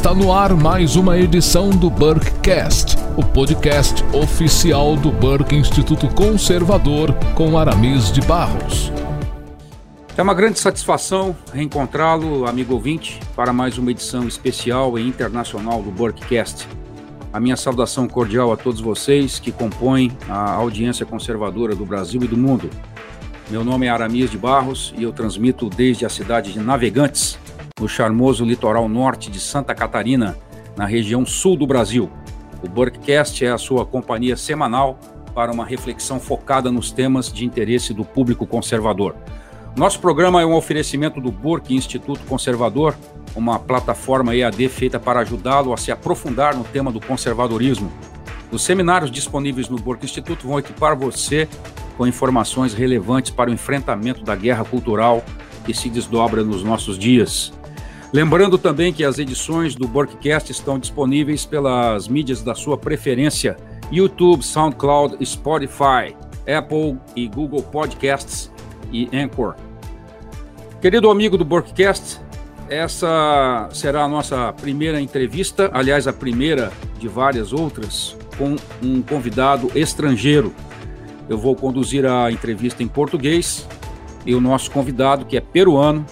Está no ar mais uma edição do Burkecast, o podcast oficial do Burke Instituto Conservador com Aramis de Barros. É uma grande satisfação reencontrá-lo, amigo ouvinte, para mais uma edição especial e internacional do Burkecast. A minha saudação cordial a todos vocês que compõem a audiência conservadora do Brasil e do mundo. Meu nome é Aramis de Barros e eu transmito desde a cidade de Navegantes, no charmoso litoral norte de Santa Catarina, na região sul do Brasil. O Burkcast é a sua companhia semanal para uma reflexão focada nos temas de interesse do público conservador. Nosso programa é um oferecimento do Burke Instituto Conservador, uma plataforma EAD feita para ajudá-lo a se aprofundar no tema do conservadorismo. Os seminários disponíveis no Burke Instituto vão equipar você com informações relevantes para o enfrentamento da guerra cultural que se desdobra nos nossos dias. Lembrando também que as edições do Borkcast estão disponíveis pelas mídias da sua preferência: YouTube, SoundCloud, Spotify, Apple e Google Podcasts e Anchor. Querido amigo do Borkcast, essa será a nossa primeira entrevista, aliás, a primeira de várias outras, com um convidado estrangeiro. Eu vou conduzir a entrevista em português e o nosso convidado, que é peruano,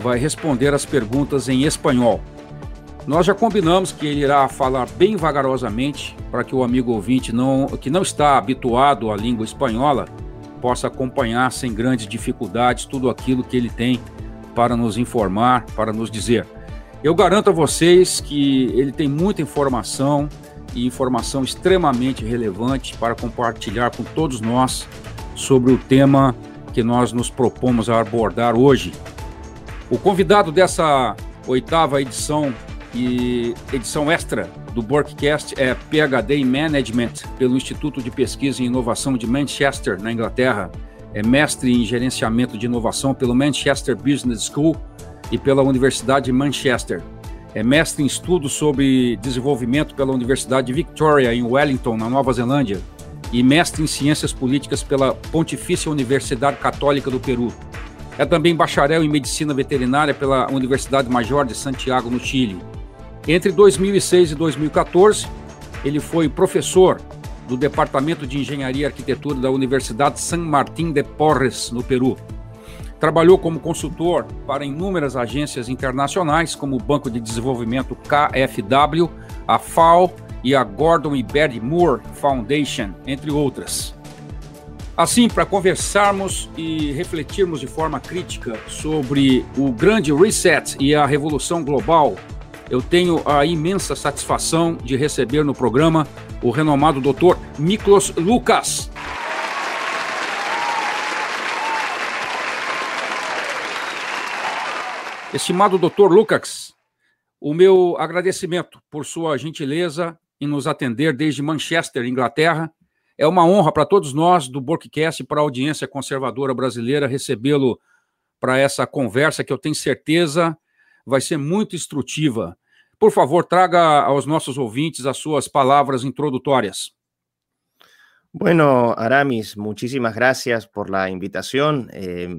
vai responder as perguntas em espanhol. Nós já combinamos que ele irá falar bem vagarosamente para que o amigo ouvinte não, que não está habituado à língua espanhola possa acompanhar sem grandes dificuldades tudo aquilo que ele tem para nos informar, para nos dizer. Eu garanto a vocês que ele tem muita informação e informação extremamente relevante para compartilhar com todos nós sobre o tema que nós nos propomos a abordar hoje, o convidado dessa oitava edição e edição extra do Workcast é PhD em Management pelo Instituto de Pesquisa e Inovação de Manchester, na Inglaterra. É mestre em Gerenciamento de Inovação pelo Manchester Business School e pela Universidade de Manchester. É mestre em Estudos sobre Desenvolvimento pela Universidade de Victoria, em Wellington, na Nova Zelândia. E mestre em Ciências Políticas pela Pontifícia Universidade Católica do Peru. É também bacharel em medicina veterinária pela Universidade Major de Santiago, no Chile. Entre 2006 e 2014, ele foi professor do Departamento de Engenharia e Arquitetura da Universidade San Martín de Porres, no Peru. Trabalhou como consultor para inúmeras agências internacionais, como o Banco de Desenvolvimento KfW, a FAO e a Gordon e Betty Moore Foundation, entre outras. Assim, para conversarmos e refletirmos de forma crítica sobre o grande reset e a revolução global, eu tenho a imensa satisfação de receber no programa o renomado Dr. Miklos Lucas. Estimado Dr. Lucas, o meu agradecimento por sua gentileza em nos atender desde Manchester, Inglaterra, é uma honra para todos nós do Borkcast e para a audiência conservadora brasileira recebê-lo para essa conversa que eu tenho certeza vai ser muito instrutiva. Por favor, traga aos nossos ouvintes as suas palavras introdutórias. Bueno, Aramis, muchísimas gracias por la invitación, eh,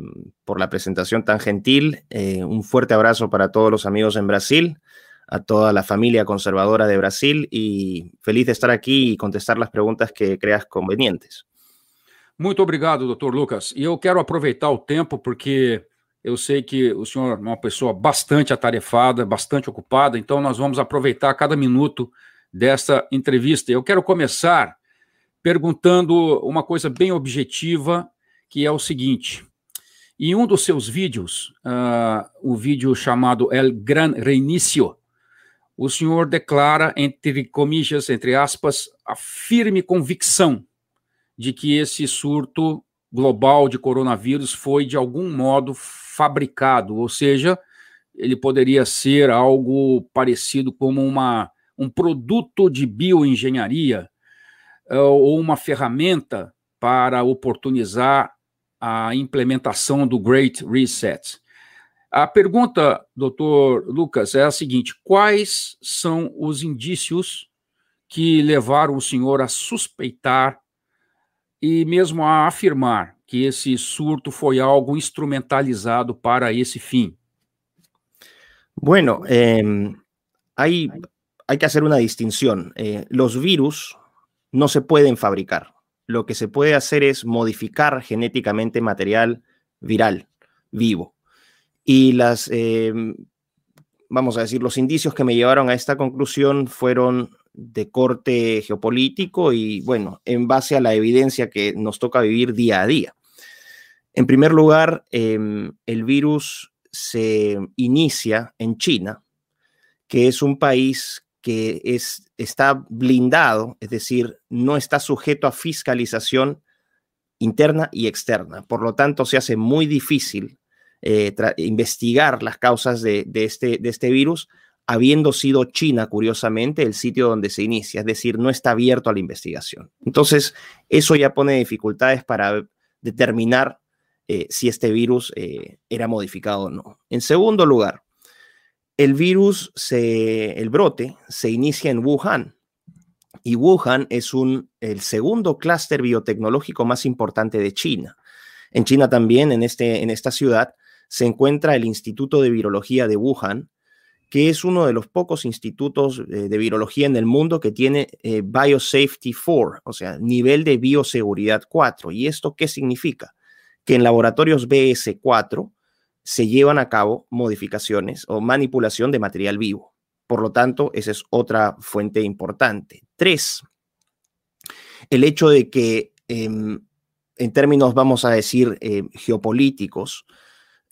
por la presentación tan gentil. Eh, un fuerte abrazo para todos los amigos en Brasil. A toda la familia conservadora de Brasil y feliz de estar aqui e contestar as perguntas que creas convenientes. Muito obrigado, doutor Lucas. E eu quero aproveitar o tempo porque eu sei que o senhor é uma pessoa bastante atarefada, bastante ocupada, então nós vamos aproveitar cada minuto dessa entrevista. Eu quero começar perguntando uma coisa bem objetiva, que é o seguinte. Em um dos seus vídeos, uh, o vídeo chamado El Gran Reinicio, o senhor declara, entre comillas, entre aspas, a firme convicção de que esse surto global de coronavírus foi, de algum modo, fabricado, ou seja, ele poderia ser algo parecido como uma, um produto de bioengenharia eh, ou uma ferramenta para oportunizar a implementação do Great Reset. A pergunta, doutor Lucas, é a seguinte: quais são os indícios que levaram o senhor a suspeitar e mesmo a afirmar que esse surto foi algo instrumentalizado para esse fim? Bueno, eh, hay, hay que hacer una distinción. Eh, los virus no se pueden fabricar. Lo que se puede hacer es modificar genéticamente material viral, vivo. Y las, em, vamos a decir, los indicios que me llevaron a esta conclusión fueron de corte geopolítico y, bueno, en base a la evidencia que nos toca vivir día a día. En primer lugar, em, el virus se inicia en China, que es un país que es, está blindado, es decir, no está sujeto a fiscalización interna y externa. Por lo tanto, se hace muy difícil eh, investigar las causas de, este, de este virus, habiendo sido China, curiosamente, el sitio donde se inicia, es decir, no está abierto a la investigación. Entonces, eso ya pone dificultades para determinar eh, si este virus eh, era modificado o no. En segundo lugar, el virus, el brote, se inicia en Wuhan. Y Wuhan es el segundo clúster biotecnológico más importante de China. En China también, en, este, en esta ciudad, se encuentra el Instituto de Virología de Wuhan, que es uno de los pocos institutos eh, de virología en el mundo que tiene eh, Biosafety 4, o sea, nivel de bioseguridad 4. ¿Y esto qué significa? Que en laboratorios BS4 se llevan a cabo modificaciones o manipulación de material vivo. Por lo tanto, esa es otra fuente importante. Tres, el hecho de que em, en términos, vamos a decir, eh, geopolíticos,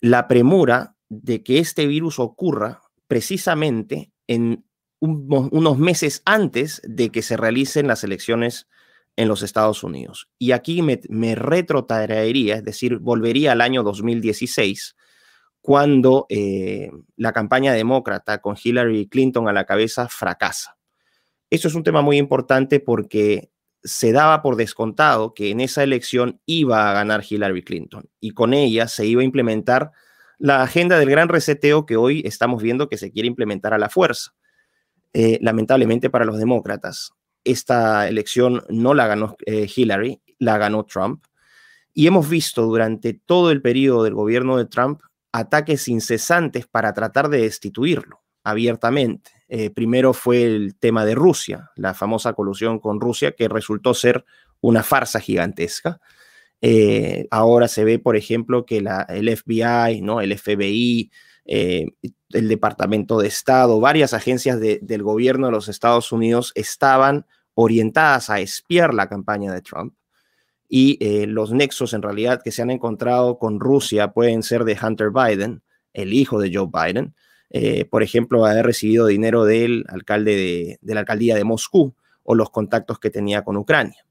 la premura de que este virus ocurra precisamente en unos meses antes de que se realicen las elecciones en los Estados Unidos. Y aquí me, me retrotraería, es decir, volvería al año 2016, cuando eh, la campaña demócrata con Hillary Clinton a la cabeza fracasa. Eso es un tema muy importante porque se daba por descontado que en esa elección iba a ganar Hillary Clinton y con ella se iba a implementar la agenda del gran reseteo que hoy estamos viendo que se quiere implementar a la fuerza. Eh, lamentablemente para los demócratas, esta elección no la ganó eh, Hillary, la ganó Trump. Y hemos visto durante todo el periodo del gobierno de Trump ataques incesantes para tratar de destituirlo abiertamente. Eh, primero fue el tema de Rusia, la famosa colusión con Rusia, que resultó ser una farsa gigantesca. Eh, ahora se ve, por ejemplo, que la, el FBI, ¿no? el FBI, eh, el Departamento de Estado, varias agencias del gobierno de los Estados Unidos estaban orientadas a espiar la campaña de Trump y los nexos en realidad que se han encontrado con Rusia pueden ser de Hunter Biden, el hijo de Joe Biden, eh, por ejemplo, haber recibido dinero del alcalde de, la alcaldía de Moscú o los contactos que tenía con Ucrania.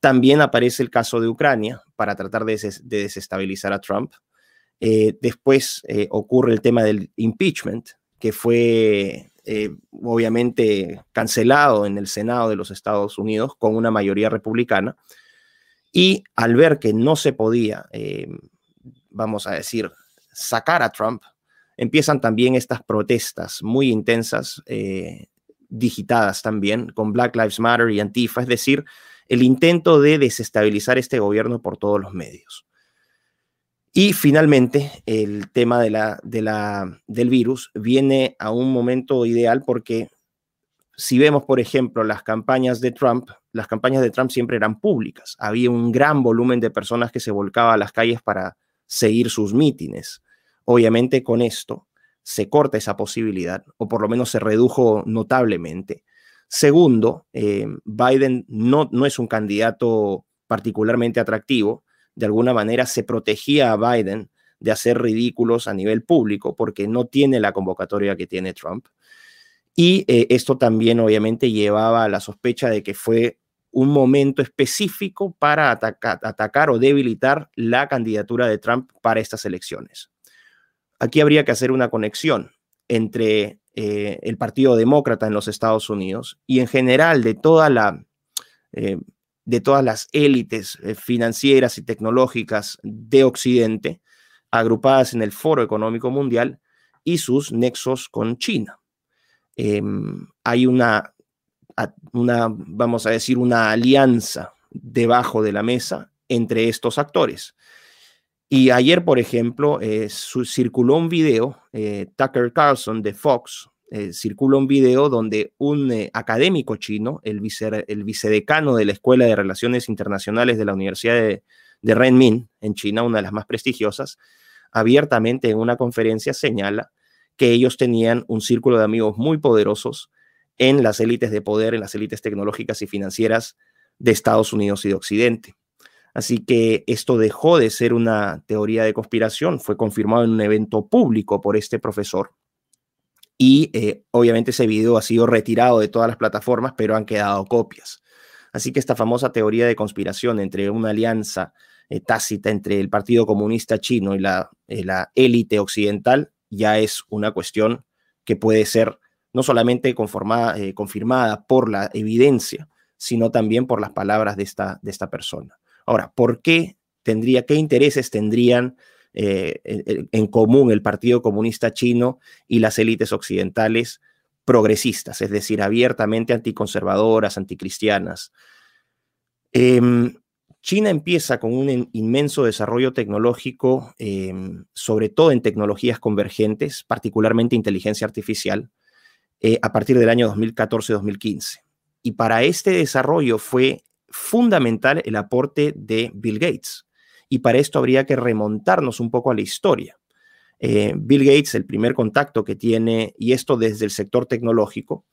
También aparece el caso de Ucrania para tratar de, desestabilizar a Trump. Eh, después ocurre el tema del impeachment, que fue obviamente cancelado en el Senado de los Estados Unidos con una mayoría republicana y al ver que no se podía, eh, vamos a decir, sacar a Trump, empiezan también estas protestas muy intensas, eh, digitadas también, con Black Lives Matter y Antifa, es decir, el intento de desestabilizar este gobierno por todos los medios. Y finalmente, el tema de la, de la, del virus viene a un momento ideal porque si vemos, por ejemplo, las campañas de Trump, las campañas de Trump siempre eran públicas. Había un gran volumen de personas que se volcaba a las calles para seguir sus mítines. Obviamente con esto se corta esa posibilidad, o por lo menos se redujo notablemente. Segundo, eh, Biden no, no es un candidato particularmente atractivo. De alguna manera se protegía a Biden de hacer ridículos a nivel público porque no tiene la convocatoria que tiene Trump. Y eh, esto también obviamente llevaba a la sospecha de que fue un momento específico para atacar, o debilitar la candidatura de Trump para estas elecciones. Aquí habría que hacer una conexión entre eh, el Partido Demócrata en los Estados Unidos y en general de toda la eh, de todas las élites financieras y tecnológicas de Occidente agrupadas en el Foro Económico Mundial y sus nexos con China. Em, hay una, una, vamos a decir, una alianza debajo de la mesa entre estos actores. Y ayer, por ejemplo, eh, circuló un video, eh, Tucker Carlson de Fox, eh, circula un video donde un eh, académico chino, el, el, vicedecano de la Escuela de Relaciones Internacionales de la Universidad de, de Renmin, en China, una de las más prestigiosas, abiertamente en una conferencia señala que ellos tenían un círculo de amigos muy poderosos en las élites de poder, en las élites tecnológicas y financieras de Estados Unidos y de Occidente. Así que esto dejó de ser una teoría de conspiración, fue confirmado en un evento público por este profesor. Y eh, obviamente ese video ha sido retirado de todas las plataformas, pero han quedado copias. Así que esta famosa teoría de conspiración entre una alianza eh, tácita entre el Partido Comunista Chino y la, eh, la élite occidental ya es una cuestión que puede ser no solamente confirmada por la evidencia, sino también por las palabras de esta persona. Ahora, ¿por qué tendría, qué intereses tendrían eh, en, común el Partido Comunista Chino y las élites occidentales progresistas, es decir, abiertamente anticonservadoras, anticristianas? Em, China empieza con un inmenso desarrollo tecnológico, em, sobre todo en tecnologías convergentes, particularmente inteligencia artificial, eh, a partir del año 2014-2015. Y para este desarrollo fue fundamental el aporte de Bill Gates. Y para esto habría que remontarnos un poco a la historia. Eh, Bill Gates, el primer contacto que tiene, y esto desde el sector tecnológico,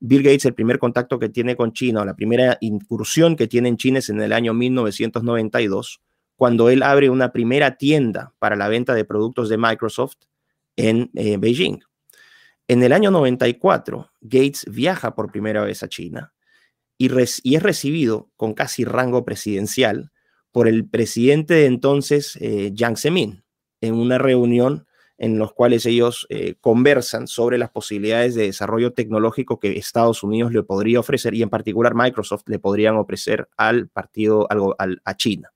Bill Gates, el primer contacto que tiene con China, o la primera incursión que tiene en China es en el año 1992, cuando él abre una primera tienda para la venta de productos de Microsoft en eh, Beijing. En el año 94, Gates viaja por primera vez a China y, es recibido con casi rango presidencial por el presidente de entonces, eh, Jiang Zemin, en una reunión en los cuales ellos eh, conversan sobre las posibilidades de desarrollo tecnológico que Estados Unidos le podría ofrecer y en particular Microsoft le podrían ofrecer al partido, a China.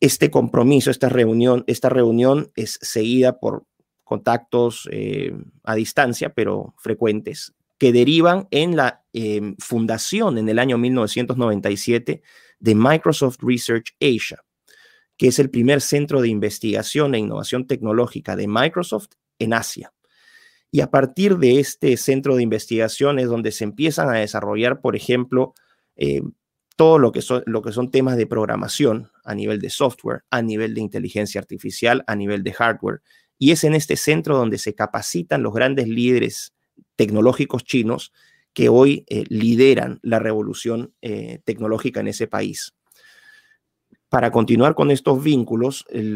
Este compromiso, esta reunión, esta reunión es seguida por contactos eh, a distancia, pero frecuentes, que derivan en la em, fundación en el año 1997 de Microsoft Research Asia, que es el primer centro de investigación e innovación tecnológica de Microsoft en Asia. Y a partir de este centro de investigación es donde se empiezan a desarrollar, por ejemplo, em, todo lo que, son, lo que son temas de programación a nivel de software, a nivel de inteligencia artificial, a nivel de hardware, y es en este centro donde se capacitan los grandes líderes tecnológicos chinos que hoy eh, lideran la revolución eh, tecnológica en ese país. Para continuar con estos vínculos, eh,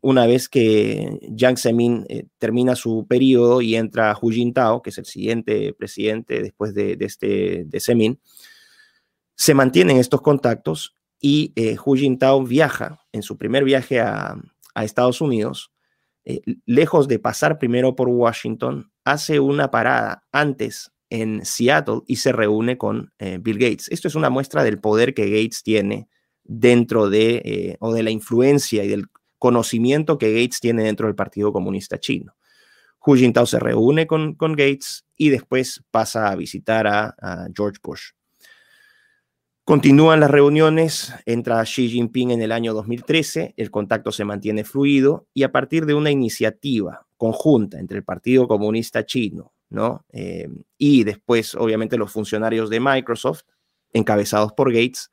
una vez que Jiang Zemin termina su periodo y entra Hu Jintao, que es el siguiente presidente después de, este, de Zemin, se mantienen estos contactos y Hu Jintao viaja en su primer viaje a Estados Unidos eh, lejos de pasar primero por Washington, hace una parada antes en Seattle y se reúne con eh, Bill Gates. Esto es una muestra del poder que Gates tiene dentro de, eh, o de la influencia y del conocimiento que Gates tiene dentro del Partido Comunista Chino. Hu Jintao se reúne con, con Gates y después pasa a visitar a George Bush. Continúan las reuniones, entra Xi Jinping en el año 2013, el contacto se mantiene fluido y a partir de una iniciativa conjunta entre el Partido Comunista Chino ¿no? Eh, y después, obviamente, los funcionarios de Microsoft, encabezados por Gates,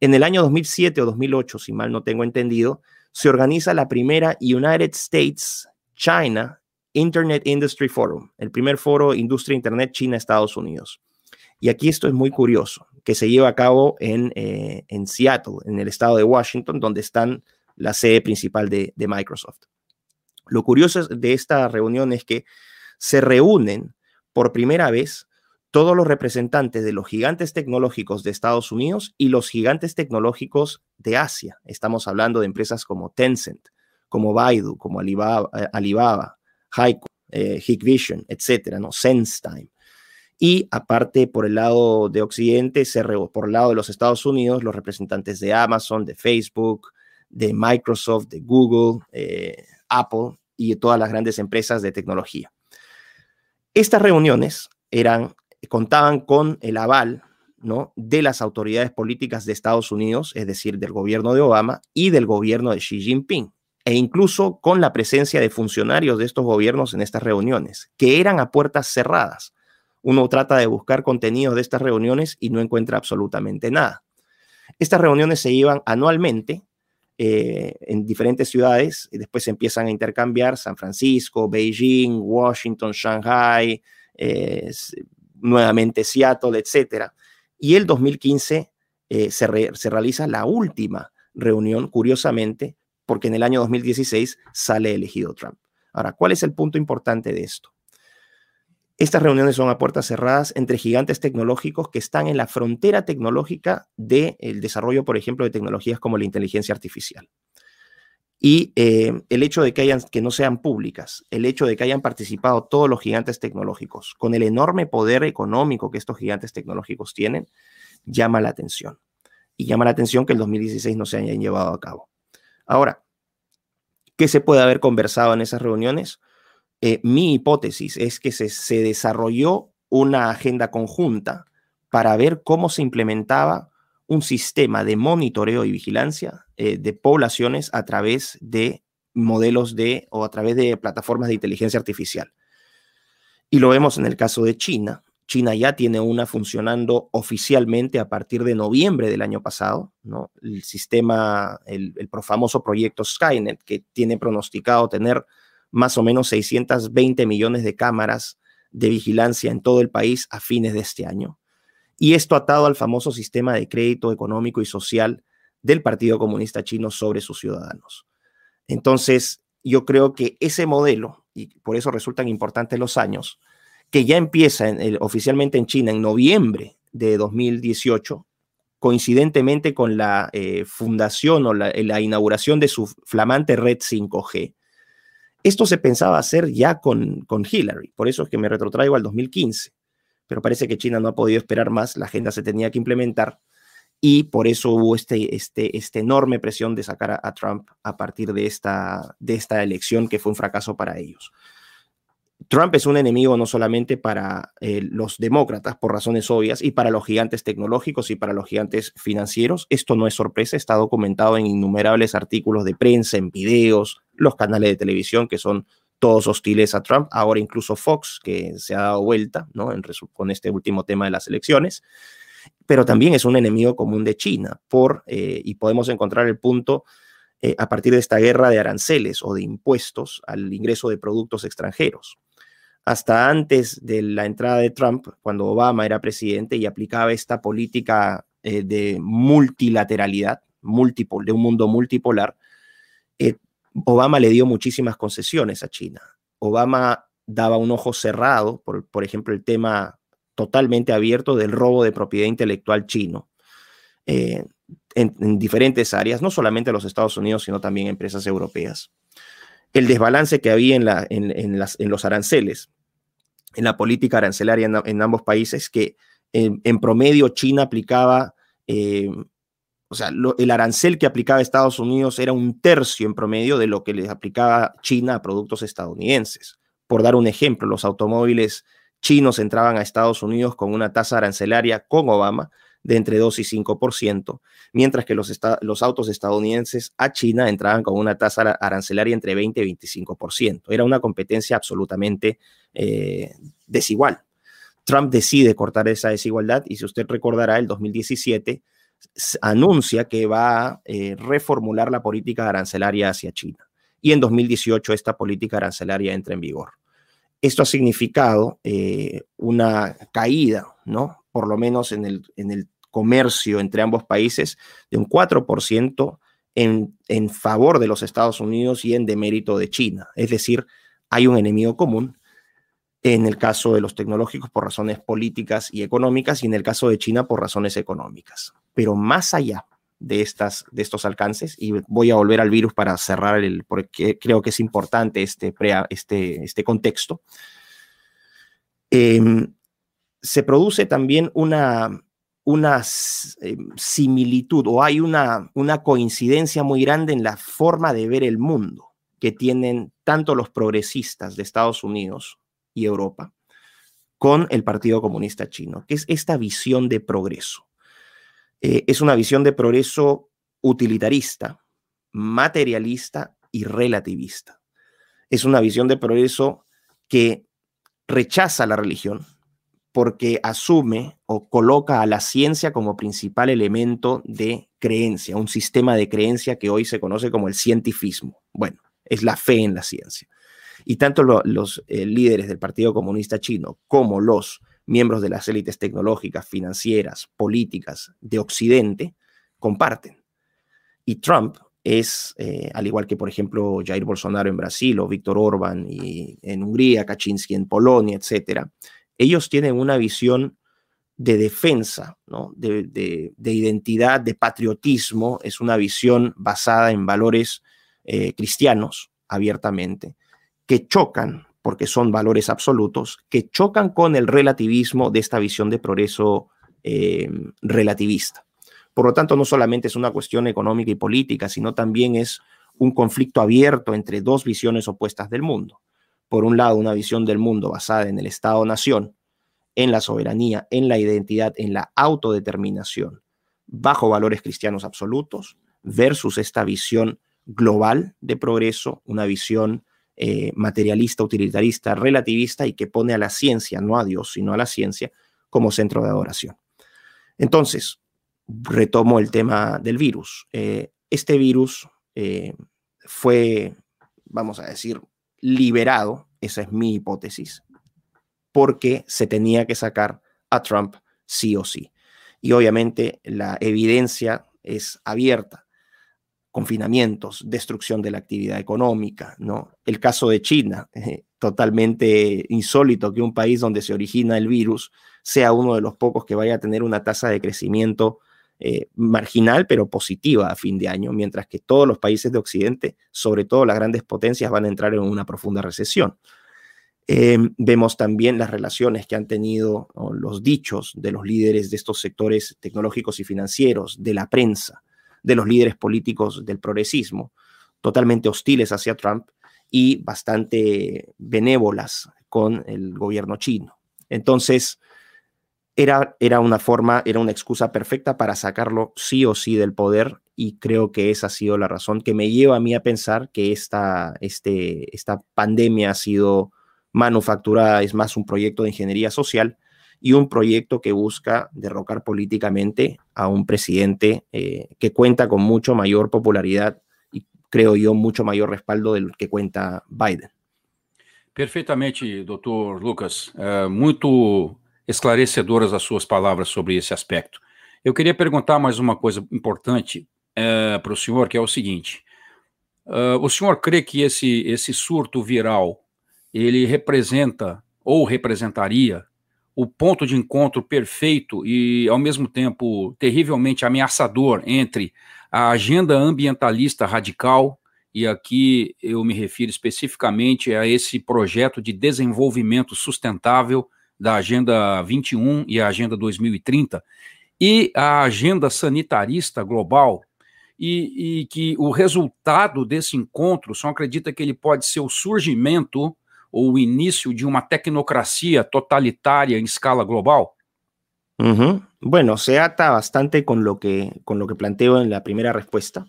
en el año 2007 o 2008, si mal no tengo entendido, se organiza la primera United States China Internet Industry Forum, el primer foro Industria Internet China-Estados Unidos. Y aquí esto es muy curioso, que se lleva a cabo en, eh, en Seattle, en el estado de Washington, donde están la sede principal de, Microsoft. Lo curioso de esta reunión es que se reúnen por primera vez todos los representantes de los gigantes tecnológicos de Estados Unidos y los gigantes tecnológicos de Asia. Estamos hablando de empresas como Tencent, como Baidu, como Alibaba, eh, Alibaba Haiku, eh, Hikvision, etcétera, ¿no? SenseTime. Y aparte, por el lado de Occidente, por el lado de los Estados Unidos, los representantes de Amazon, de Facebook, de Microsoft, de Google, eh, Apple y todas las grandes empresas de tecnología. Estas reuniones eran, contaban con el aval ¿no? de las autoridades políticas de Estados Unidos, es decir, del gobierno de Obama y del gobierno de Xi Jinping, e incluso con la presencia de funcionarios de estos gobiernos en estas reuniones, que eran a puertas cerradas. Uno trata de buscar contenido de estas reuniones y no encuentra absolutamente nada. Estas reuniones se llevan anualmente eh, en diferentes ciudades y después se empiezan a intercambiar San Francisco, Beijing, Washington, Shanghai, eh, nuevamente Seattle, etc. Y el 2015 eh, se realiza la última reunión, curiosamente, porque en el año 2016 sale elegido Trump. Ahora, ¿cuál es el punto importante de esto? Estas reuniones son a puertas cerradas entre gigantes tecnológicos que están en la frontera tecnológica del desarrollo, por ejemplo, de tecnologías como la inteligencia artificial. Y eh, el hecho de que, que no sean públicas, el hecho de que hayan participado todos los gigantes tecnológicos, con el enorme poder económico que estos gigantes tecnológicos tienen, llama la atención. Y llama la atención que el 2016 no se hayan llevado a cabo. Ahora, ¿qué se puede haber conversado en esas reuniones? Eh, mi hipótesis es que se, desarrolló una agenda conjunta para ver cómo se implementaba un sistema de monitoreo y vigilancia eh, de poblaciones a través de modelos de o a través de plataformas de inteligencia artificial. Y lo vemos en el caso de China. China ya tiene una funcionando oficialmente a partir de noviembre del año pasado, ¿no? El sistema, el, el famoso proyecto Skynet, que tiene pronosticado tener más o menos 620 millones de cámaras de vigilancia en todo el país a fines de este año. Y esto atado al famoso sistema de crédito económico y social del Partido Comunista Chino sobre sus ciudadanos. Entonces, yo creo que ese modelo, y por eso resultan importantes los años, que ya empieza oficialmente en China en noviembre de 2018, coincidentemente con la eh, fundación o la inauguración de su flamante red 5G, esto se pensaba hacer ya con, con Hillary, por eso es que me retrotraigo al 2015, pero parece que China no ha podido esperar más, la agenda se tenía que implementar y por eso hubo este, este, este enorme presión de sacar a, Trump a partir de esta, de esta elección que fue un fracaso para ellos. Trump es un enemigo no solamente para eh, los demócratas por razones obvias y para los gigantes tecnológicos y para los gigantes financieros. Esto no es sorpresa, está documentado en innumerables artículos de prensa, en videos, los canales de televisión que son todos hostiles a Trump, ahora incluso Fox, que se ha dado vuelta ¿no? en con este último tema de las elecciones, pero también es un enemigo común de China, eh, y podemos encontrar el punto eh, a partir de esta guerra de aranceles o de impuestos al ingreso de productos extranjeros hasta antes de la entrada de Trump, cuando Obama era presidente y aplicaba esta política eh, de multilateralidad, de un mundo multipolar, eh, Obama le dio muchísimas concesiones a China. Obama daba un ojo cerrado, por, por ejemplo, el tema totalmente abierto del robo de propiedad intelectual chino. Eh, en, diferentes áreas, no solamente en los Estados Unidos, sino también empresas europeas. El desbalance que había en los aranceles en la política arancelaria en, ambos países, que en, promedio China aplicaba, eh, o sea, el arancel que aplicaba Estados Unidos era un tercio en promedio de lo que les aplicaba China a productos estadounidenses. Por dar un ejemplo, los automóviles chinos entraban a Estados Unidos con una tasa arancelaria con Obama de entre 2 y 5%, mientras que los, autos estadounidenses a China entraban con una tasa arancelaria entre 20 y 25%. Era una competencia absolutamente eh, desigual. Trump decide cortar esa desigualdad y si usted recordará, el 2017 anuncia que va a eh, reformular la política arancelaria hacia China. Y en 2018 esta política arancelaria entra en vigor. Esto ha significado eh, una caída, ¿no? Por lo menos en el comercio entre ambos países de un 4% en, en favor de los Estados Unidos y en demérito de China. Es decir, hay un enemigo común en el caso de los tecnológicos por razones políticas y económicas y en el caso de China por razones económicas. Pero más allá de, estas, de estos alcances, y voy a volver al virus para cerrar el, porque creo que es importante este, este, este contexto, em, se produce también una, una eh, similitud o hay una, una coincidencia muy grande en la forma de ver el mundo que tienen tanto los progresistas de Estados Unidos y Europa con el Partido Comunista Chino, que es esta visión de progreso. Eh, es una visión de progreso utilitarista, materialista y relativista. Es una visión de progreso que rechaza la religión porque asume o coloca a la ciencia como principal elemento de creencia, un sistema de creencia que hoy se conoce como el cientifismo. Bueno, es la fe en la ciencia. Y tanto los eh, líderes del Partido Comunista Chino como los miembros de las élites tecnológicas, financieras, políticas de Occidente comparten. Y Trump es, eh, al igual que por ejemplo Jair Bolsonaro en Brasil o Víctor Orban en Hungría, Kaczynski en Polonia, etcétera, ellos tienen una visión de defensa, de, identidad, de patriotismo, es una visión basada en valores eh, cristianos abiertamente, que chocan, porque son valores absolutos, que chocan con el relativismo de esta visión de progreso eh, relativista. Por lo tanto, no solamente es una cuestión económica y política, sino también es un conflicto abierto entre dos visiones opuestas del mundo. Por un lado, una visión del mundo basada en el Estado-nación, en la soberanía, en la identidad, en la autodeterminación, bajo valores cristianos absolutos, versus esta visión global de progreso, una visión eh, materialista, utilitarista, relativista y que pone a la ciencia, no a Dios, sino a la ciencia, como centro de adoración. Entonces, retomo el tema del virus. Eh, este virus eh, fue, vamos a decir, liberado, esa es mi hipótesis, porque se tenía que sacar a Trump sí o sí. Y obviamente la evidencia es abierta confinamientos, destrucción de la actividad económica, ¿no? El caso de China, eh, totalmente insólito que un país donde se origina el virus sea uno de los pocos que vaya a tener una tasa de crecimiento eh, marginal, pero positiva a fin de año, mientras que todos los países de Occidente, sobre todo las grandes potencias, van a entrar en una profunda recesión. Em, vemos también las relaciones que han tenido los dichos de los líderes de estos sectores tecnológicos y financieros, de la prensa, de los líderes políticos del progresismo, totalmente hostiles hacia Trump y bastante benévolas con el gobierno chino. Entonces, era, era una forma, era una excusa perfecta para sacarlo sí o sí del poder y creo que esa ha sido la razón que me lleva a mí a pensar que esta, este, esta pandemia ha sido manufacturada, es más un proyecto de ingeniería social y un proyecto que busca derrocar políticamente a un presidente eh, que cuenta con mucho mayor popularidad y creo yo mucho mayor respaldo del que cuenta Biden. Perfeitamente, doutor Lucas. Muito esclarecedoras as suas palavras sobre esse aspecto. Eu queria perguntar mais uma coisa importante é, para o senhor, que é o seguinte: uh, o senhor crê que esse, esse surto viral ele representa ou representaria o ponto de encontro perfeito e, ao mesmo tempo, terrivelmente ameaçador entre a agenda ambientalista radical, e aqui eu me refiro especificamente a esse projeto de desenvolvimento sustentável da Agenda 21 e a Agenda 2030, e a agenda sanitarista global, e, e que o resultado desse encontro, só acredita que ele pode ser o surgimento o inicio de una tecnocracia totalitaria en escala global? Bueno, se ata bastante con lo, que, con lo que planteo en la primera respuesta.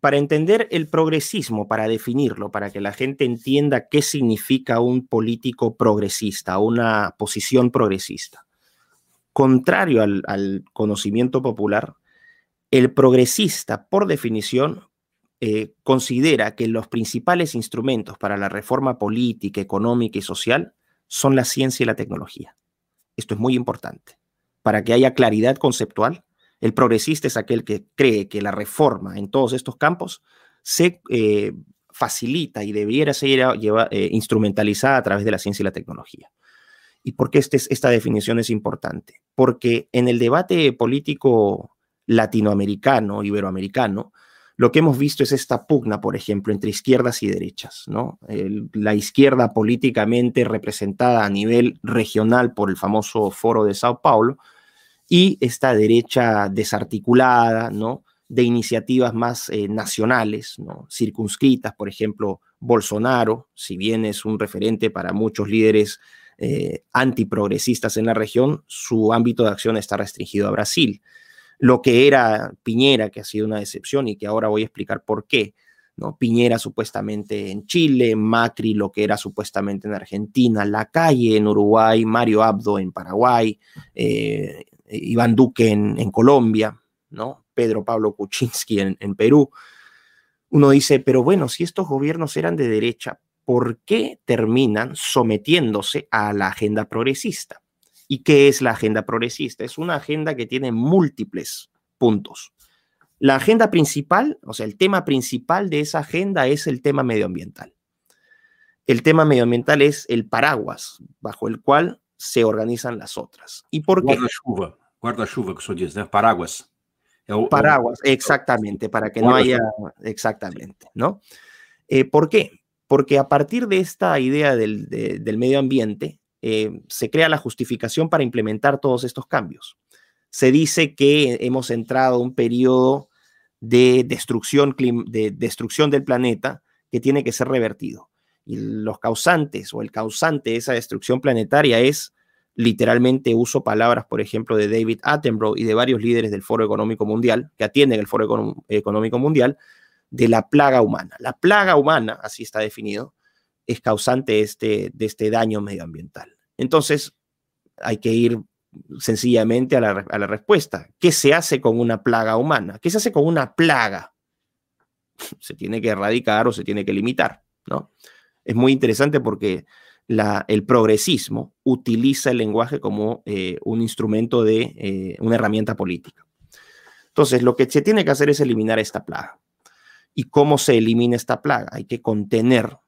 Para entender el progresismo, para definirlo, para que la gente entienda qué significa un político progresista, una posición progresista. Contrario al, al conocimiento popular, el progresista, por definición, eh, considera que los principales instrumentos para la reforma política, económica y social son la ciencia y la tecnología. Esto es muy importante. Para que haya claridad conceptual, el progresista es aquel que cree que la reforma en todos estos campos se eh, facilita y debiera ser eh, instrumentalizada a través de la ciencia y la tecnología. ¿Y por qué este esta definición es importante? Porque en el debate político latinoamericano, iberoamericano, lo que hemos visto es esta pugna, por ejemplo, entre izquierdas y derechas, ¿no? la izquierda políticamente representada a nivel regional por el famoso Foro de Sao Paulo y esta derecha desarticulada, ¿no? De iniciativas más eh, nacionales, ¿no? Circunscritas, por ejemplo, Bolsonaro, si bien es un referente para muchos líderes eh, antiprogresistas en la región, su ámbito de acción está restringido a Brasil. lo que era Piñera, que ha sido una decepción y que ahora voy a explicar por qué. ¿no? Piñera supuestamente en Chile, Macri lo que era supuestamente en Argentina, La Calle en Uruguay, Mario Abdo en Paraguay, eh, Iván Duque en, Colombia, ¿no? Pedro Pablo Kuczynski en, en Perú. Uno dice, pero bueno, si estos gobiernos eran de derecha, ¿por qué terminan sometiéndose a la agenda progresista? ¿Y qué es la agenda progresista? Es una agenda que tiene múltiples puntos. La agenda principal, o sea, el tema principal de esa agenda es el tema medioambiental. El tema medioambiental es el paraguas bajo el cual se organizan las otras. ¿Y por qué? Guarda-chuva, guarda-chuva que eso dice, paraguas. paraguas, exactamente, para que no haya, exactamente, ¿no? Eh, ¿Por qué? Porque a partir de esta idea del, del medio ambiente, eh, se crea la justificación para implementar todos estos cambios. Se dice que hemos entrado a un periodo de destrucción, de destrucción del planeta que tiene que ser revertido. Y los causantes o el causante de esa destrucción planetaria es literalmente uso palabras, por ejemplo, de David Attenborough y de varios líderes del Foro Económico Mundial, que atienden el Foro Económico Mundial, de la plaga humana. La plaga humana, así está definido, es causante este, de este daño medioambiental. Entonces, hay que ir sencillamente a la, a la, respuesta. ¿Qué se hace con una plaga humana? ¿Qué se hace con una plaga? Se tiene que erradicar o se tiene que limitar, ¿no? Es muy interesante porque el progresismo utiliza el lenguaje como eh, un instrumento de eh, una herramienta política. Entonces, lo que se tiene que hacer es eliminar esta plaga. ¿Y cómo se elimina esta plaga? Hay que contener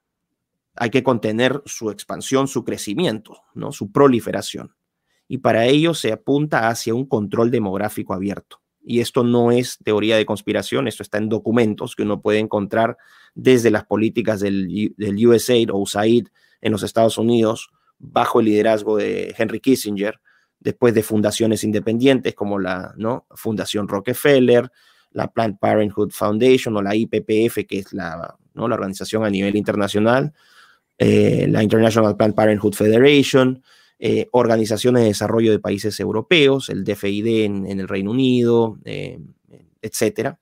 hay que contener su expansión, su crecimiento, su proliferación. Y para ello se apunta hacia un control demográfico abierto. Y esto no es teoría de conspiración, esto está en documentos que uno puede encontrar desde las políticas del, del USAID o USAID en los Estados Unidos, bajo el liderazgo de Henry Kissinger, después de fundaciones independientes como la ¿no? Fundación Rockefeller, la Planned Parenthood Foundation o la IPPF, que es la, ¿no? la organización a nivel internacional, eh, la International Planned Parenthood Federation, eh, organizaciones de desarrollo de países europeos, el DFID en, el Reino Unido, eh, etcétera.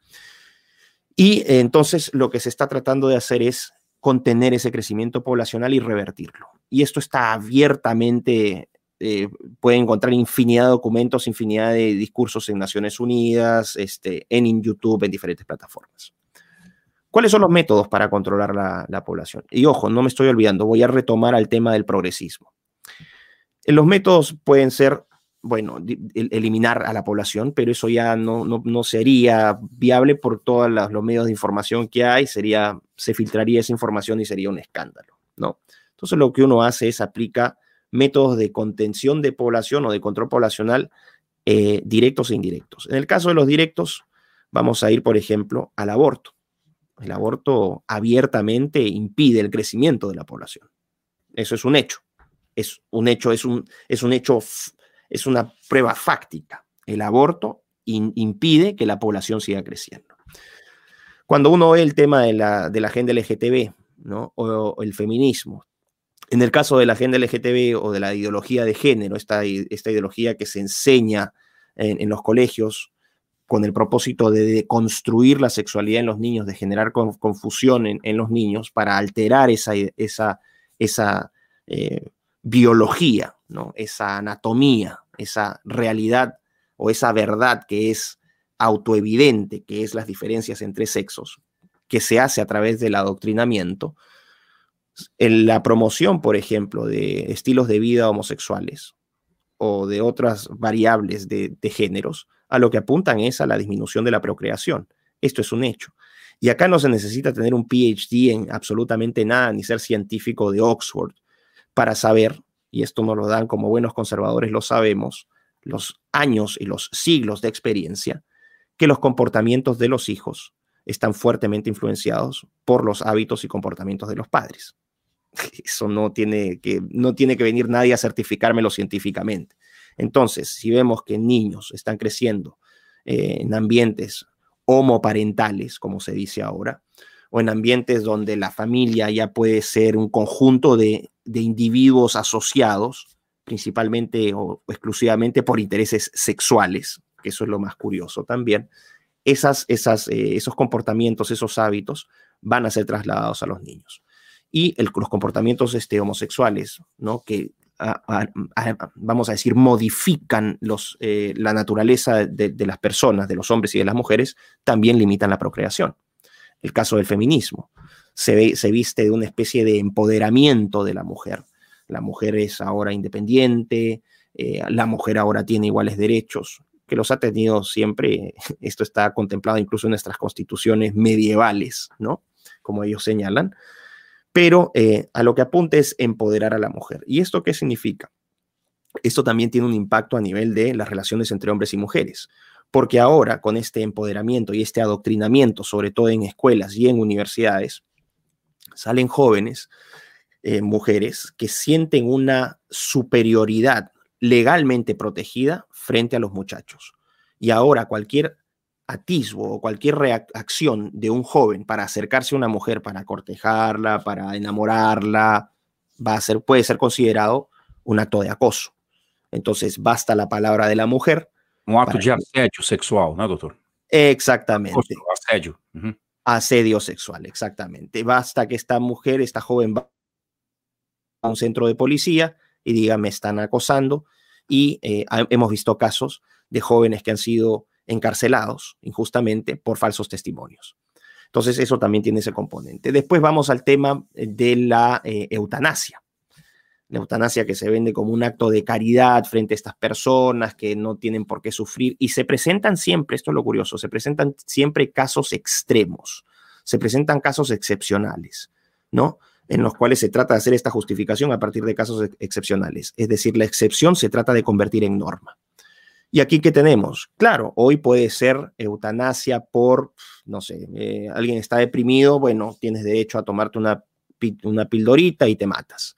Y entonces lo que se está tratando de hacer es contener ese crecimiento poblacional y revertirlo. Y esto está abiertamente, pueden encontrar infinidad de documentos, infinidad de discursos en Naciones Unidas, este, en YouTube, en diferentes plataformas. ¿Cuáles son los métodos para controlar la, población? Y ojo, no me estoy olvidando, voy a retomar al tema del progresismo. Los métodos pueden ser, bueno, eliminar a la población, pero eso ya no, no, sería viable por todos los medios de información que hay, sería, se filtraría esa información y sería un escándalo, ¿no? Entonces lo que uno hace es aplica métodos de contención de población o de control poblacional eh, directos e indirectos. En el caso de los directos, vamos a ir, por ejemplo, al aborto. El aborto abiertamente impide el crecimiento de la población. Eso es un hecho. Es un hecho, es un, es un hecho, es una prueba fáctica. El aborto impide que la población siga creciendo. Cuando uno ve el tema de la, de la agenda LGTB ¿no? o, el feminismo, en el caso de la agenda LGTB o de la ideología de género, esta, esta ideología que se enseña en, en los colegios, con el propósito de construir la sexualidad en los niños, de generar confusión en, los niños para alterar esa, esa, esa eh, biología, ¿no? esa anatomía, esa realidad o esa verdad que es autoevidente, que es las diferencias entre sexos, que se hace a través del adoctrinamiento, en la promoción, por ejemplo, de estilos de vida homosexuales o de otras variables de géneros, a lo que apuntan es a la disminución de la procreación. Esto es un hecho. Y acá no se necesita tener un PhD en absolutamente nada, ni ser científico de Oxford para saber, y esto nos lo dan como buenos conservadores, lo sabemos, los años y los siglos de experiencia, que los comportamientos de los hijos están fuertemente influenciados por los hábitos y comportamientos de los padres. Eso no tiene que, no tiene que venir nadie a certificármelo científicamente. Entonces, si vemos que niños están creciendo eh, en ambientes homoparentales, como se dice ahora, o en ambientes donde la familia ya puede ser un conjunto de, individuos asociados, principalmente o exclusivamente por intereses sexuales, que eso es lo más curioso también, esas, esas, eh, esos comportamientos, esos hábitos van a ser trasladados a los niños. Y los comportamientos este, homosexuales, ¿no? que vamos a decir, modifican los, eh, la naturaleza de, las personas, de los hombres y de las mujeres, también limitan la procreación. El caso del feminismo se, viste de una especie de empoderamiento de la mujer. La mujer es ahora independiente, eh, la mujer ahora tiene iguales derechos, que los ha tenido siempre. Esto está contemplado incluso en nuestras constituciones medievales, ¿no? Como ellos señalan pero eh, a lo que apunta es empoderar a la mujer. ¿Y esto qué significa? Esto también tiene un impacto a nivel de las relaciones entre hombres y mujeres, porque ahora con este empoderamiento y este adoctrinamiento, sobre todo en escuelas y en universidades, salen jóvenes, eh, mujeres, que sienten una superioridad legalmente protegida frente a los muchachos. Y ahora cualquier atisbo o cualquier reacción de un joven para acercarse a una mujer, para cortejarla, para enamorarla, va a ser, puede ser considerado un acto de acoso. Entonces, basta la palabra de la mujer. Acto de asedio sexual, ¿no, doctor? Exactamente. asedio. Asedio sexual, exactamente. Basta que esta mujer, esta joven va a un centro de policía y diga, me están acosando. Y eh, hemos visto casos de jóvenes que han sido encarcelados injustamente por falsos testimonios. Entonces, eso también tiene ese componente. Después vamos al tema eh, de la eh, eutanasia. La eutanasia que se vende como un acto de caridad frente a estas personas que no tienen por qué sufrir y se presentan siempre, esto es lo curioso, se presentan siempre casos extremos, se presentan casos excepcionales, ¿no? En los cuales se trata de hacer esta justificación a partir de casos excepcionales. Es decir, la excepción se trata de convertir en norma. ¿Y aquí qué tenemos? Claro, hoy puede ser eutanasia por, no sé, eh, alguien está deprimido, bueno, tienes derecho a tomarte una, una pildorita y te matas.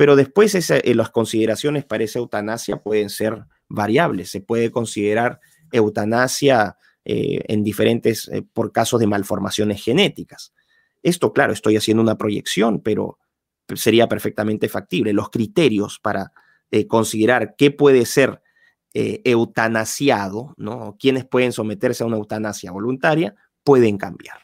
Pero después eh, las consideraciones para esa eutanasia pueden ser variables. Se puede considerar eutanasia eh, en diferentes, por casos de malformaciones genéticas. Esto, claro, estoy haciendo una proyección, pero sería perfectamente factible. Los criterios para considerar qué puede ser eh, eutanasiado, ¿no? Quienes pueden someterse a una eutanasia voluntaria pueden cambiar.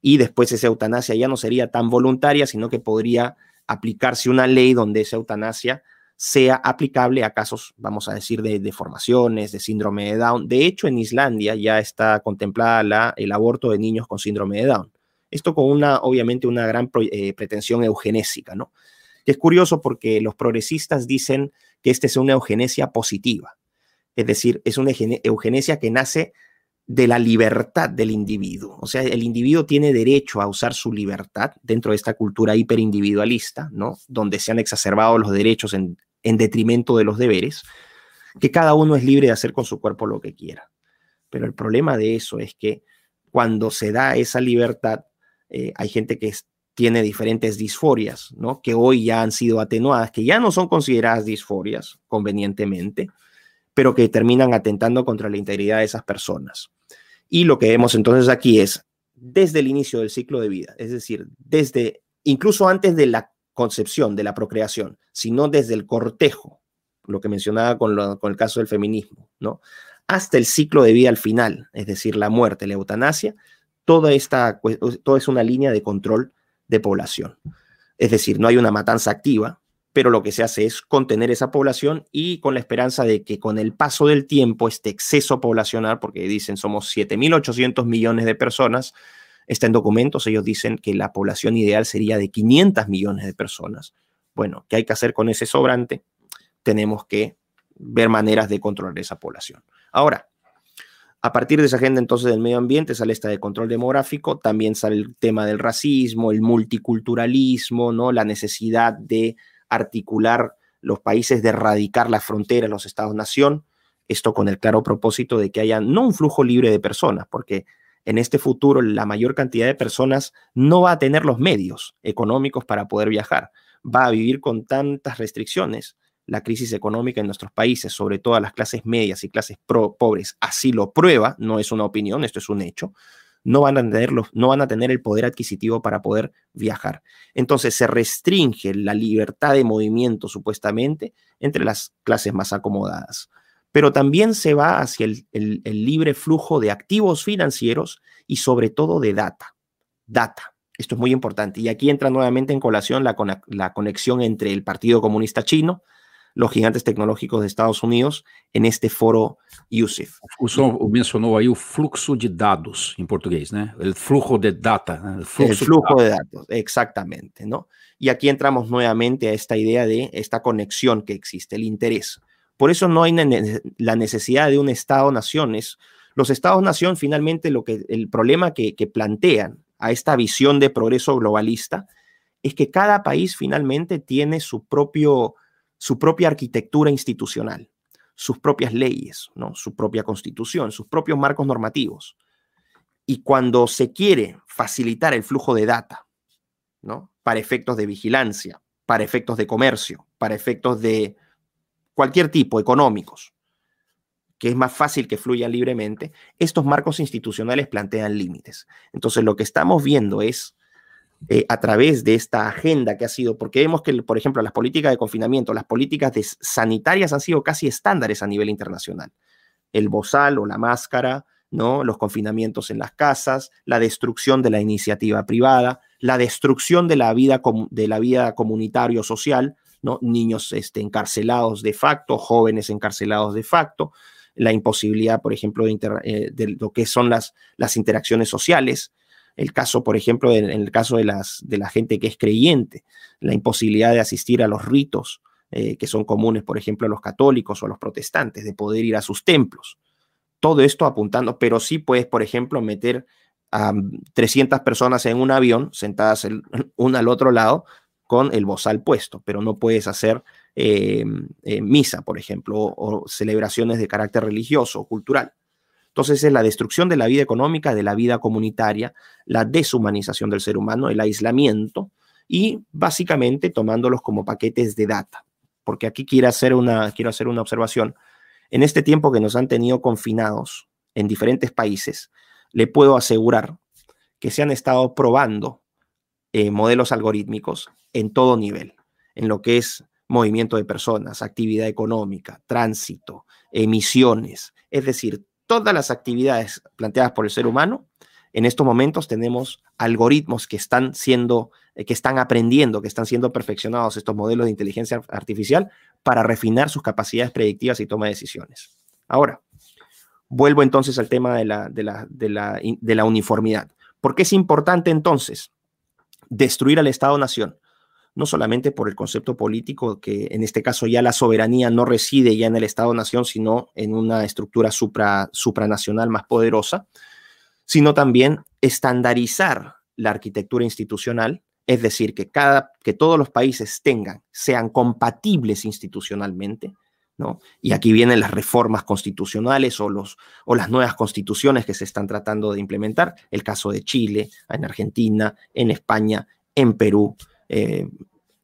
Y después esa eutanasia ya no sería tan voluntaria, sino que podría aplicarse una ley donde esa eutanasia sea aplicable a casos, vamos a decir, de deformaciones, de síndrome de Down. De hecho, en Islandia ya está contemplada la, el aborto de niños con síndrome de Down. Esto con una, obviamente, una gran eh, pretensión eugenésica, ¿no? es curioso porque los progresistas dicen que esta es una eugenesia positiva. Es decir, es una eugenesia que nace de la libertad del individuo. O sea, el individuo tiene derecho a usar su libertad dentro de esta cultura hiperindividualista, ¿no? Donde se han exacerbado los derechos en, detrimento de los deberes, que cada uno es libre de hacer con su cuerpo lo que quiera. Pero el problema de eso es que cuando se da esa libertad, eh, hay gente que tiene diferentes disforias, ¿no? Que hoy ya han sido atenuadas, que ya no son consideradas disforias convenientemente, pero que terminan atentando contra la integridad de esas personas. Y lo que vemos entonces aquí es desde el inicio del ciclo de vida, es decir, desde incluso antes de la concepción, de la procreación, sino desde el cortejo, lo que mencionaba con, el caso del feminismo, ¿no? Hasta el ciclo de vida al final, es decir, la muerte, la eutanasia, toda esta, todo es una línea de control de población. Es decir, no hay una matanza activa, pero lo que se hace es contener esa población y con la esperanza de que con el paso del tiempo este exceso poblacional, porque dicen somos 7.800 millones de personas, está en documentos, ellos dicen que la población ideal sería de 500 millones de personas. Bueno, ¿qué hay que hacer con ese sobrante? Tenemos que ver maneras de controlar esa población. Ahora, a partir de esa agenda entonces del medio ambiente sale esta de control demográfico, también sale el tema del racismo, el multiculturalismo, ¿no? La necesidad de articular los países de erradicar las fronteras, los estados-nación, esto con el claro propósito de que haya no un flujo libre de personas, porque en este futuro la mayor cantidad de personas no va a tener los medios económicos para poder viajar, va a vivir con tantas restricciones. La crisis económica en nuestros países, sobre todo las clases medias y clases pobres, así lo prueba, no es una opinión, esto es un hecho no van, a tener no van a tener el poder adquisitivo para poder viajar. Entonces se restringe la libertad de movimiento supuestamente entre las clases más acomodadas. pero también se va hacia el, libre flujo de activos financieros y sobre todo de data. Data. Esto es muy importante. Y aquí entra nuevamente en colación la, la conexión entre el Partido Comunista Chino, los gigantes tecnológicos de Estados Unidos en este foro USIF. Usted mencionó ahí el flujo de datos en portugués, ¿no? El flujo de data. El flujo, de, datos. exactamente, ¿no? Y aquí entramos nuevamente a esta idea de esta conexión que existe, el interés. Por eso no hay la necesidad de un Estado-nación. Los Estados-nación finalmente lo que, el problema que, que plantean a esta visión de progreso globalista es que cada país finalmente tiene su propio su propia arquitectura institucional, sus propias leyes, ¿no? su propia constitución, sus propios marcos normativos. Y cuando se quiere facilitar el flujo de data, ¿no? para efectos de vigilancia, para efectos de comercio, para efectos de cualquier tipo económicos, que es más fácil que fluyan libremente, estos marcos institucionales plantean límites. Entonces, lo que estamos viendo es eh, a través de esta agenda que ha sido, porque vemos que, por ejemplo, las políticas de confinamiento, las políticas sanitarias han sido casi estándares a nivel internacional. El bozal o la máscara, ¿no? los confinamientos en las casas, la destrucción de la iniciativa privada, la destrucción de la vida, de la vida comunitario-social, ¿no? niños este, encarcelados de facto, jóvenes encarcelados de facto, la imposibilidad, por ejemplo, de, eh, de lo que son las, las interacciones sociales, el caso, por ejemplo, en, el caso de, las, de la gente que es creyente, la imposibilidad de asistir a los ritos eh, que son comunes, por ejemplo, a los católicos o a los protestantes, de poder ir a sus templos. Todo esto apuntando, pero sí puedes, por ejemplo, meter a 300 personas en un avión, sentadas una al otro lado, con el bozal puesto, pero no puedes hacer eh, eh, misa, por ejemplo, o, celebraciones de carácter religioso o cultural. Entonces es la destrucción de la vida económica, de la vida comunitaria, la deshumanización del ser humano, el aislamiento y básicamente tomándolos como paquetes de data. Porque aquí quiero hacer una, quiero hacer una observación. En este tiempo que nos han tenido confinados en diferentes países, le puedo asegurar que se han estado probando eh, modelos algorítmicos en todo nivel, en lo que es movimiento de personas, actividad económica, tránsito, emisiones, es decir, todas las actividades planteadas por el ser humano, en estos momentos tenemos algoritmos que están siendo, eh, que están aprendiendo, que están siendo perfeccionados estos modelos de inteligencia artificial para refinar sus capacidades predictivas y toma de decisiones. Ahora, vuelvo entonces al tema de la, uniformidad. ¿Por qué es importante entonces destruir al Estado-Nación? No solamente por el concepto político, que en este caso ya la soberanía no reside ya en el Estado-Nación, sino en una estructura supra, supranacional más poderosa, sino también estandarizar la arquitectura institucional, es decir, que, cada, que todos los países tengan, sean compatibles institucionalmente, ¿no? Y aquí vienen las reformas constitucionales o, los, o las nuevas constituciones que se están tratando de implementar, el caso de Chile, en Argentina, en España, en Perú, eh,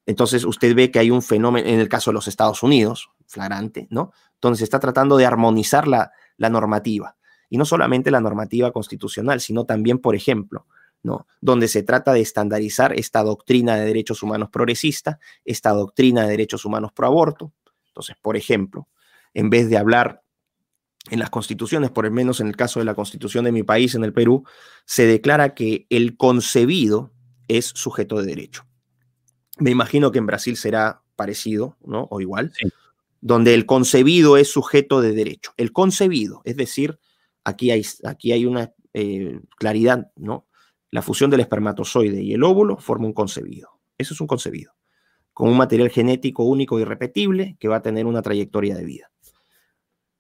entonces usted ve que hay un fenómeno, en el caso de los Estados Unidos, flagrante, ¿no? Donde se está tratando de armonizar la, normativa. Y no solamente la normativa constitucional, sino también, por ejemplo, ¿no? Donde se trata de estandarizar esta doctrina de derechos humanos progresista, esta doctrina de derechos humanos pro aborto. Entonces, por ejemplo, en vez de hablar en las constituciones, por lo menos en el caso de la constitución de mi país, en el Perú, se declara que el concebido es sujeto de derecho. Me imagino que en Brasil será parecido, ¿no? O igual, donde el concebido es sujeto de derecho. El concebido, es decir, aquí hay, aquí hay una eh, claridad, ¿no? La fusión del espermatozoide y el óvulo forma un concebido. Eso es un concebido, con un material genético único y repetible que va a tener una trayectoria de vida.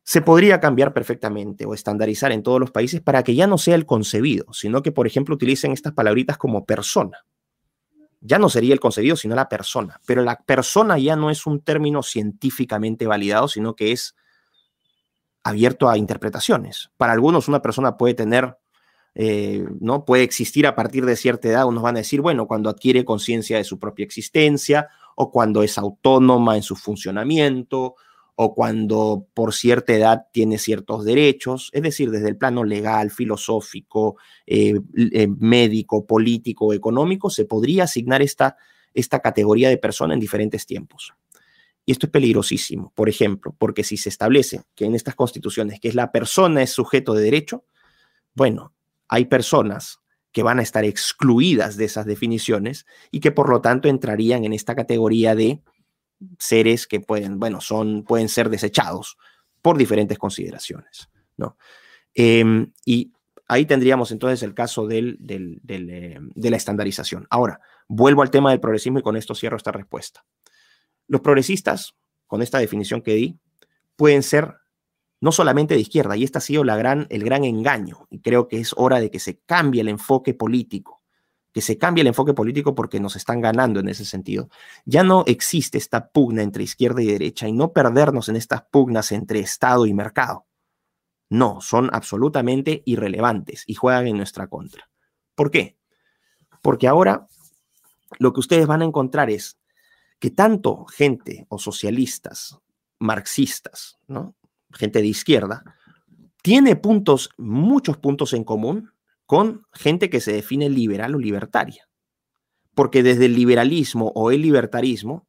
Se podría cambiar perfectamente o estandarizar en todos los países para que ya no sea el concebido, sino que, por ejemplo, utilicen estas palabritas como persona ya no sería el concebido, sino la persona. Pero la persona ya no es un término científicamente validado, sino que es abierto a interpretaciones. Para algunos una persona puede tener, eh, ¿no? Puede existir a partir de cierta edad. Unos van a decir, bueno, cuando adquiere conciencia de su propia existencia o cuando es autónoma en su funcionamiento o cuando por cierta edad tiene ciertos derechos, es decir, desde el plano legal, filosófico, eh, eh, médico, político, económico, se podría asignar esta, esta categoría de persona en diferentes tiempos. Y esto es peligrosísimo, por ejemplo, porque si se establece que en estas constituciones que es la persona es sujeto de derecho, bueno, hay personas que van a estar excluidas de esas definiciones y que por lo tanto entrarían en esta categoría de seres que pueden, bueno, son, pueden ser desechados por diferentes consideraciones, ¿no? Em, y ahí tendríamos entonces el caso del, eh, de la estandarización. Ahora, vuelvo al tema del progresismo y con esto cierro esta respuesta. Los progresistas, con esta definición que di, pueden ser no solamente de izquierda, y este ha sido la gran, el gran engaño, y creo que es hora de que se cambie el enfoque político, que se cambie el enfoque político porque nos están ganando en ese sentido. Ya no existe esta pugna entre izquierda y derecha y no perdernos en estas pugnas entre Estado y mercado. No, son absolutamente irrelevantes y juegan en nuestra contra. ¿Por qué? Porque ahora lo que ustedes van a encontrar es que tanto gente o socialistas, marxistas, ¿no? gente de izquierda, tiene puntos, muchos puntos en común con gente que se define liberal o libertaria. Porque desde el liberalismo o el libertarismo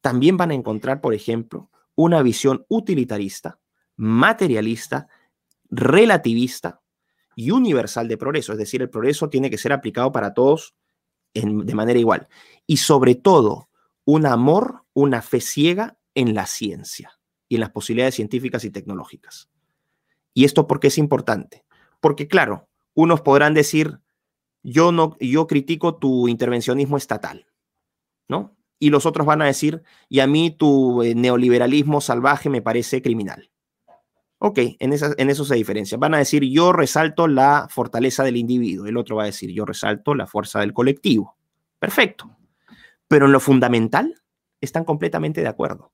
también van a encontrar, por ejemplo, una visión utilitarista, materialista, relativista y universal de progreso. Es decir, el progreso tiene que ser aplicado para todos de manera igual. Y sobre todo, un amor, una fe ciega en la ciencia y en las posibilidades científicas y tecnológicas. ¿Y esto por qué es importante? Porque claro, unos podrán decir, yo no yo critico tu intervencionismo estatal, ¿no? Y los otros van a decir, y a mí tu eh, neoliberalismo salvaje me parece criminal. Ok, en, en eso se diferencia. Van a decir, yo resalto la fortaleza del individuo. El otro va a decir, yo resalto la fuerza del colectivo. Perfecto. Pero en lo fundamental, están completamente de acuerdo.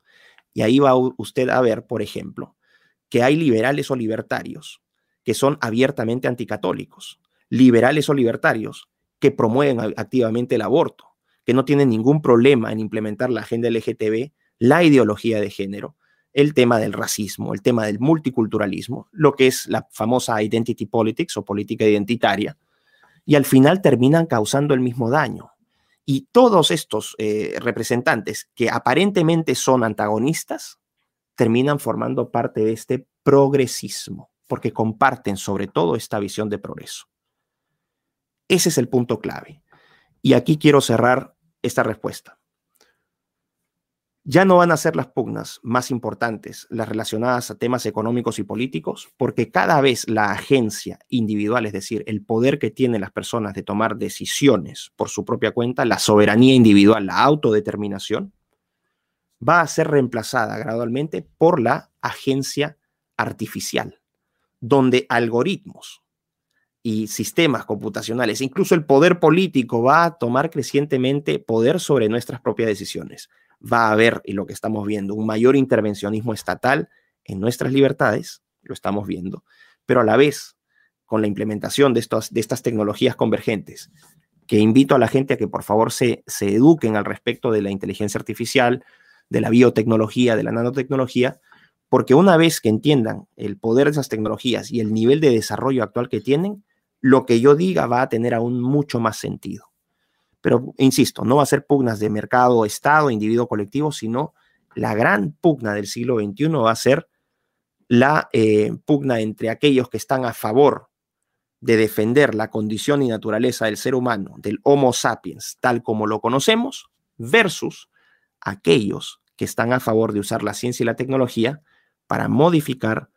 Y ahí va usted a ver, por ejemplo, que hay liberales o libertarios que son abiertamente anticatólicos, liberales o libertarios que promueven activamente el aborto, que no tienen ningún problema en implementar la agenda LGTB, la ideología de género, el tema del racismo, el tema del multiculturalismo, lo que es la famosa identity politics o política identitaria, y al final terminan causando el mismo daño. Y todos estos eh, representantes que aparentemente son antagonistas, terminan formando parte de este progresismo, porque comparten sobre todo esta visión de progreso. Ese es el punto clave. Y aquí quiero cerrar esta respuesta. Ya no van a ser las pugnas más importantes las relacionadas a temas económicos y políticos, porque cada vez la agencia individual, es decir, el poder que tienen las personas de tomar decisiones por su propia cuenta, la soberanía individual, la autodeterminación, va a ser reemplazada gradualmente por la agencia artificial, donde algoritmos y sistemas computacionales, incluso el poder político va a tomar crecientemente poder sobre nuestras propias decisiones. Va a haber, y lo que estamos viendo, un mayor intervencionismo estatal en nuestras libertades, lo estamos viendo, pero a la vez, con la implementación de, estos, de estas tecnologías convergentes, que invito a la gente a que por favor se, se eduquen al respecto de la inteligencia artificial, de la biotecnología, de la nanotecnología, porque una vez que entiendan el poder de esas tecnologías y el nivel de desarrollo actual que tienen, lo que yo diga va a tener aún mucho más sentido. Pero, insisto, no va a ser pugnas de mercado, Estado, individuo, colectivo, sino la gran pugna del siglo XXI va a ser la eh, pugna entre aquellos que están a favor de defender la condición y naturaleza del ser humano, del Homo sapiens, tal como lo conocemos, versus aquellos que están a favor de usar la ciencia y la tecnología para modificar,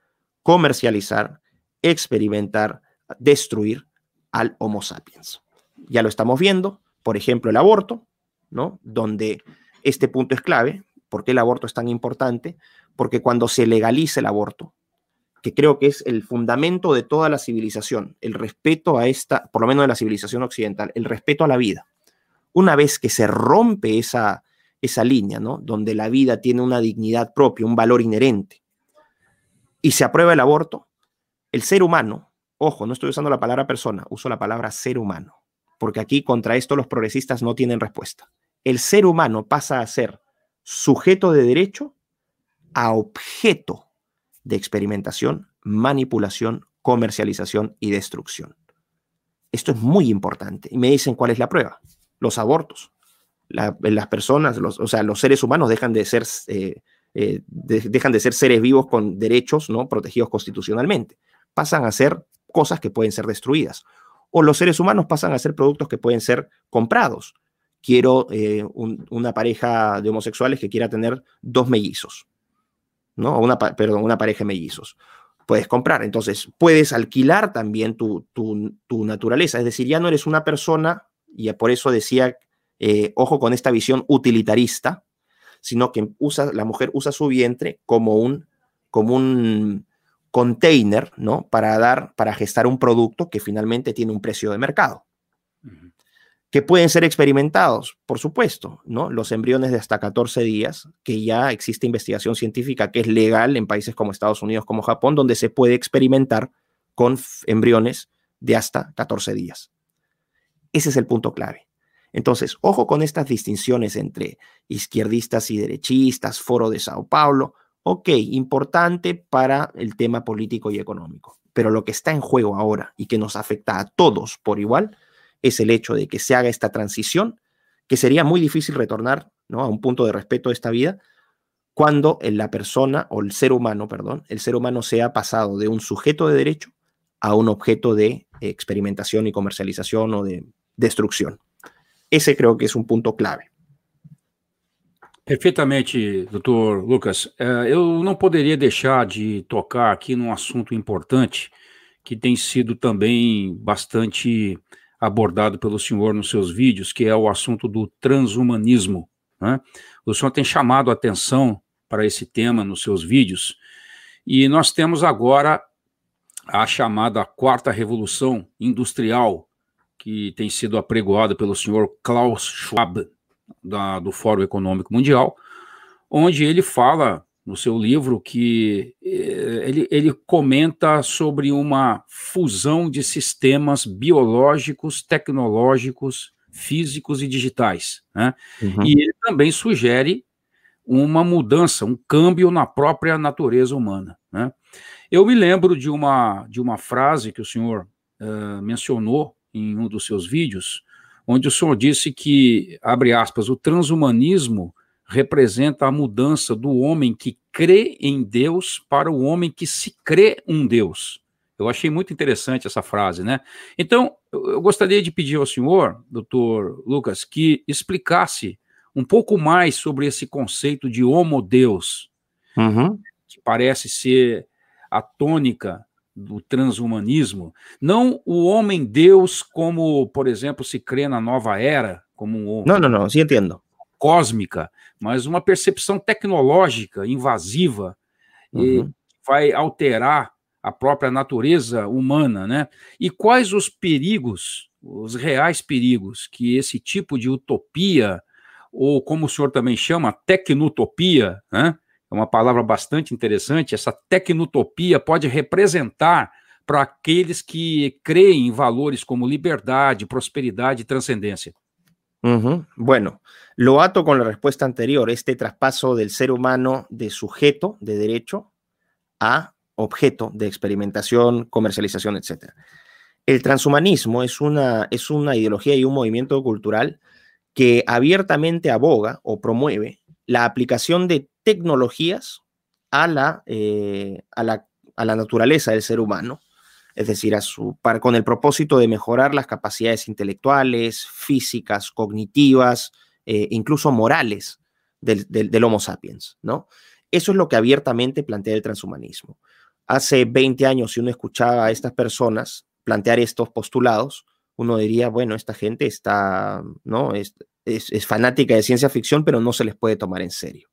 comercializar, experimentar, destruir al Homo sapiens. Ya lo estamos viendo, por ejemplo, el aborto, ¿no? Donde este punto es clave. ¿Por qué el aborto es tan importante? Porque cuando se legaliza el aborto, que creo que es el fundamento de toda la civilización, el respeto a esta, por lo menos de la civilización occidental, el respeto a la vida. Una vez que se rompe esa, esa línea, ¿no? Donde la vida tiene una dignidad propia, un valor inherente, y se aprueba el aborto, el ser humano, ojo, no estoy usando la palabra persona, uso la palabra ser humano porque aquí contra esto los progresistas no tienen respuesta. El ser humano pasa a ser sujeto de derecho a objeto de experimentación, manipulación, comercialización y destrucción. Esto es muy importante. Y me dicen cuál es la prueba. Los abortos. las personas, los, o sea, los seres humanos dejan de ser, eh, eh, dejan de ser seres vivos con derechos ¿no? protegidos constitucionalmente. Pasan a ser cosas que pueden ser destruidas. O los seres humanos pasan a ser productos que pueden ser comprados. Quiero eh, una pareja de homosexuales que quiera tener dos mellizos, ¿no? Una, perdón, una pareja de mellizos. Puedes comprar. Entonces, puedes alquilar también tu, tu naturaleza. Es decir, ya no eres una persona, y por eso decía eh, ojo con esta visión utilitarista, sino que usa, la mujer usa su vientre como un, como un container, ¿no? Para dar, para gestar un producto que finalmente tiene un precio de mercado. Que pueden ser experimentados, por supuesto, ¿no? Los embriones de hasta 14 días, que ya existe investigación científica que es legal en países como Estados Unidos, como Japón, donde se puede experimentar con embriones de hasta 14 días. Ese es el punto clave. Entonces, ojo con estas distinciones entre izquierdistas y derechistas, foro de Sao Paulo. Ok, importante para el tema político y económico. Pero lo que está en juego ahora y que nos afecta a todos por igual es el hecho de que se haga esta transición, que sería muy difícil retornar ¿no? a un punto de respeto de esta vida cuando la persona o el ser humano, perdón, el ser humano sea pasado de un sujeto de derecho a un objeto de experimentación y comercialización o de destrucción. Esse creio que é um ponto clave. Perfeitamente, doutor Lucas. É, eu não poderia deixar de tocar aqui num assunto importante que tem sido também bastante abordado pelo senhor nos seus vídeos, que é o assunto do transhumanismo. Né? O senhor tem chamado a atenção para esse tema nos seus vídeos, e nós temos agora a chamada quarta revolução industrial, que tem sido apregoada pelo senhor Klaus Schwab, da, do Fórum Econômico Mundial, onde ele fala no seu livro que eh, ele, ele comenta sobre uma fusão de sistemas biológicos, tecnológicos, físicos e digitais. Né? Uhum. E ele também sugere uma mudança, um câmbio na própria natureza humana. Né? Eu me lembro de uma, de uma frase que o senhor uh, mencionou em um dos seus vídeos, onde o senhor disse que, abre aspas, o transhumanismo representa a mudança do homem que crê em Deus para o homem que se crê um Deus. Eu achei muito interessante essa frase, né? Então, eu gostaria de pedir ao senhor, doutor Lucas, que explicasse um pouco mais sobre esse conceito de homo-deus, uhum. que parece ser a tônica do transhumanismo, não o homem-deus como, por exemplo, se crê na nova era, como um Não, não, não, sim entendo. cósmica, mas uma percepção tecnológica invasiva uhum. e vai alterar a própria natureza humana, né? E quais os perigos, os reais perigos que esse tipo de utopia ou como o senhor também chama, tecnutopia, né? Uma palavra bastante interessante, essa tecnotopia pode representar para aqueles que creem em valores como liberdade, prosperidade e transcendência. Uh Bueno, lo ato con la respuesta anterior, este traspaso del ser humano de sujeto de derecho a objeto de experimentación, comercialización, etc. El transhumanismo es una, es una ideología y un movimiento cultural que abiertamente aboga o promueve la aplicación de tecnologías a la, eh, a la, a la naturaleza del ser humano, es decir, a su, para, con el propósito de mejorar las capacidades intelectuales, físicas, cognitivas, eh, incluso morales del, del, Homo sapiens, ¿no? Eso es lo que abiertamente plantea el transhumanismo. Hace 20 años, si uno escuchaba a estas personas plantear estos postulados, uno diría, bueno, esta gente está, ¿no? Es, es fanática de ciencia ficción, pero no se les puede tomar en serio.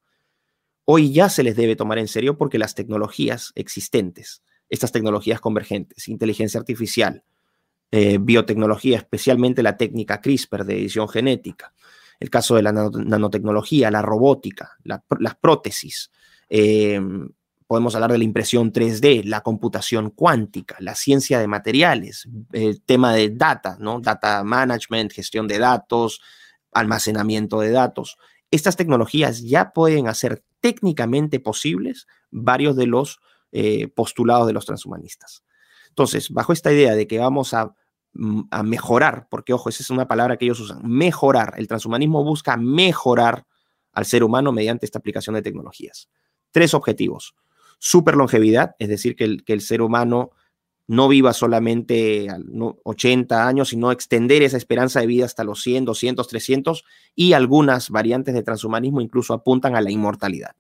Hoy ya se les debe tomar en serio porque las tecnologías existentes, estas tecnologías convergentes, inteligencia artificial, eh, biotecnología, especialmente la técnica CRISPR de edición genética, el caso de la nanotecnología, la robótica, las prótesis, em, podemos hablar de la impresión 3D, la computación cuántica, la ciencia de materiales, el tema de data, ¿no? Data management, gestión de datos, almacenamiento de datos. Estas tecnologías ya pueden hacer técnicamente posibles varios de los eh, postulados de los transhumanistas. Entonces, bajo esta idea de que vamos a mm, a mejorar, porque ojo, esa es una palabra que ellos usan, mejorar. El transhumanismo busca mejorar al ser humano mediante esta aplicación de tecnologías. Tres objetivos. Super longevidad, es decir, que el, que el ser humano no viva solamente 80 años, sino extender esa esperanza de vida hasta los 100, 200, 300 y algunas variantes de transhumanismo incluso apuntan a la inmortalidad.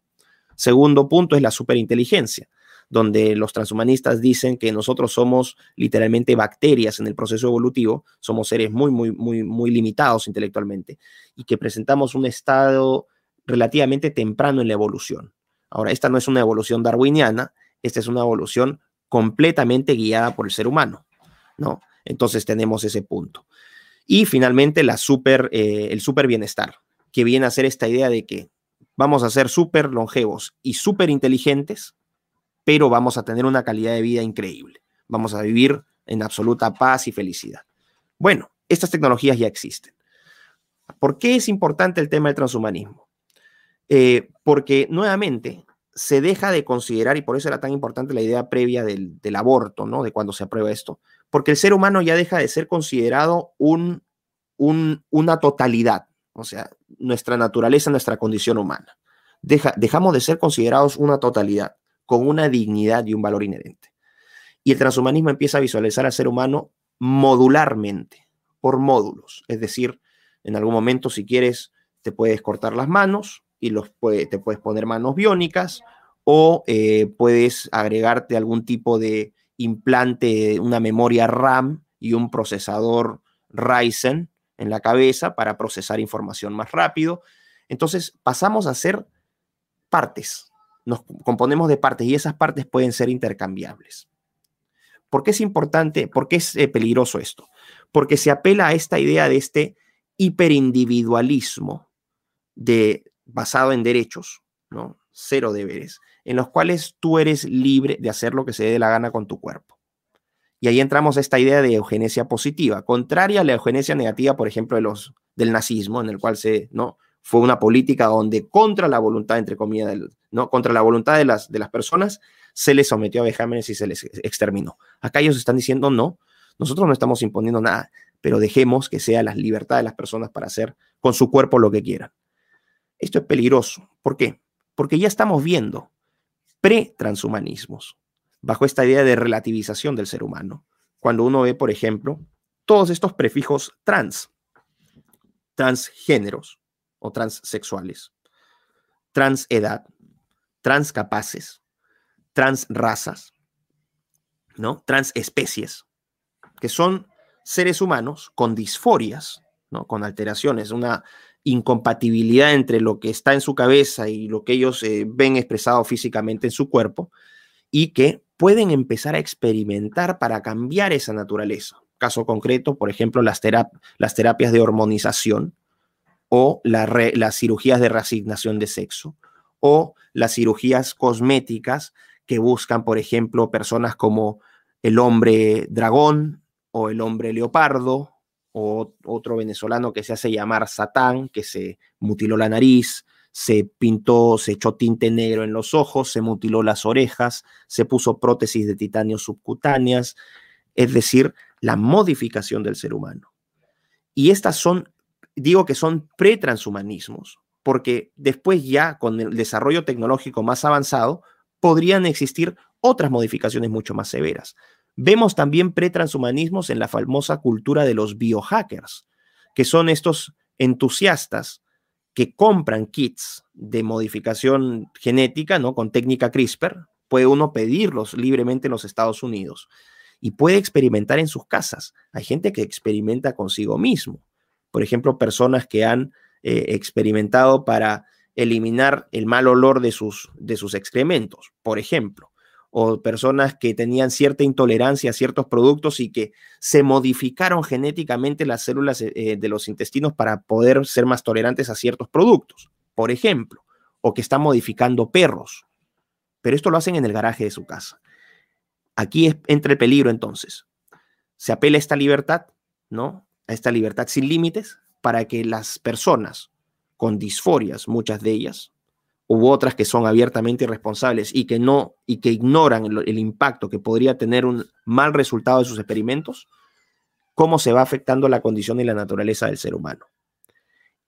Segundo punto es la superinteligencia, donde los transhumanistas dicen que nosotros somos literalmente bacterias en el proceso evolutivo, somos seres muy, muy, muy, muy limitados intelectualmente y que presentamos un estado relativamente temprano en la evolución. Ahora, esta no es una evolución darwiniana, esta es una evolución completamente guiada por el ser humano, ¿no? Entonces tenemos ese punto. Y finalmente la super, eh, el super bienestar, que viene a ser esta idea de que vamos a ser súper longevos y súper inteligentes, pero vamos a tener una calidad de vida increíble. Vamos a vivir en absoluta paz y felicidad. Bueno, estas tecnologías ya existen. ¿Por qué es importante el tema del transhumanismo? Eh, porque nuevamente se deja de considerar, y por eso era tan importante la idea previa del, aborto, ¿no? De cuando se aprueba esto, porque el ser humano ya deja de ser considerado un, una totalidad, o sea, nuestra naturaleza, nuestra condición humana. Deja, dejamos de ser considerados una totalidad, con una dignidad y un valor inherente. Y el transhumanismo empieza a visualizar al ser humano modularmente, por módulos, es decir, en algún momento si quieres te puedes cortar las manos, y los te puedes poner manos biónicas o eh, puedes agregarte algún tipo de implante, una memoria RAM y un procesador Ryzen en la cabeza para procesar información más rápido. Entonces pasamos a ser partes, nos componemos de partes y esas partes pueden ser intercambiables. ¿Por qué es importante? ¿Por qué es eh, peligroso esto? Porque se apela a esta idea de este hiperindividualismo de basado en derechos, ¿no? Cero deberes, en los cuales tú eres libre de hacer lo que se dé la gana con tu cuerpo. Y ahí entramos a esta idea de eugenesia positiva, contraria a la eugenesia negativa, por ejemplo, de los, del nazismo, en el cual se, ¿no? Fue una política donde contra la voluntad, entre comillas, ¿no? Contra la voluntad de las, de las personas, se les sometió a vejámenes y se les exterminó. Acá ellos están diciendo, no, nosotros no estamos imponiendo nada, pero dejemos que sea la libertad de las personas para hacer con su cuerpo lo que quieran. Esto es peligroso. ¿Por qué? Porque ya estamos viendo pre-transhumanismos, bajo esta idea de relativización del ser humano. Cuando uno ve, por ejemplo, todos estos prefijos trans, transgéneros o transsexuales, transedad, transcapaces, transrazas, ¿no? Transespecies, que son seres humanos con disforias, ¿no? Con alteraciones, una incompatibilidad entre lo que está en su cabeza y lo que ellos eh, ven expresado físicamente en su cuerpo y que pueden empezar a experimentar para cambiar esa naturaleza. Caso concreto, por ejemplo, las, las terapias de hormonización o las cirugías de reasignación de sexo o las cirugías cosméticas que buscan, por ejemplo, personas como el hombre dragón o el hombre leopardo o otro venezolano que se hace llamar Satán, que se mutiló la nariz, se pintó, se echó tinte negro en los ojos, se mutiló las orejas, se puso prótesis de titanio subcutáneas, es decir, la modificación del ser humano. Y estas son, digo que son pretranshumanismos, porque después ya con el desarrollo tecnológico más avanzado, podrían existir otras modificaciones mucho más severas. Vemos también pretranshumanismos en la famosa cultura de los biohackers, que son estos entusiastas que compran kits de modificación genética, ¿no? Con técnica CRISPR, puede uno pedirlos libremente en los Estados Unidos y puede experimentar en sus casas. Hay gente que experimenta consigo mismo. Por ejemplo, personas que han eh, experimentado para eliminar el mal olor de sus, de sus excrementos, por ejemplo o personas que tenían cierta intolerancia a ciertos productos y que se modificaron genéticamente las células eh, eh, de los intestinos para poder ser más tolerantes a ciertos productos, por ejemplo, o que están modificando perros. Pero esto lo hacen en el garaje de su casa. Aquí es, entra el peligro entonces. Se apela a esta libertad, ¿no? A esta libertad sin límites para que las personas con disforias, muchas de ellas, hubo otras que son abiertamente irresponsables y que no y que ignoran el, impacto que podría tener un mal resultado de sus experimentos, cómo se va afectando la condición y la naturaleza del ser humano.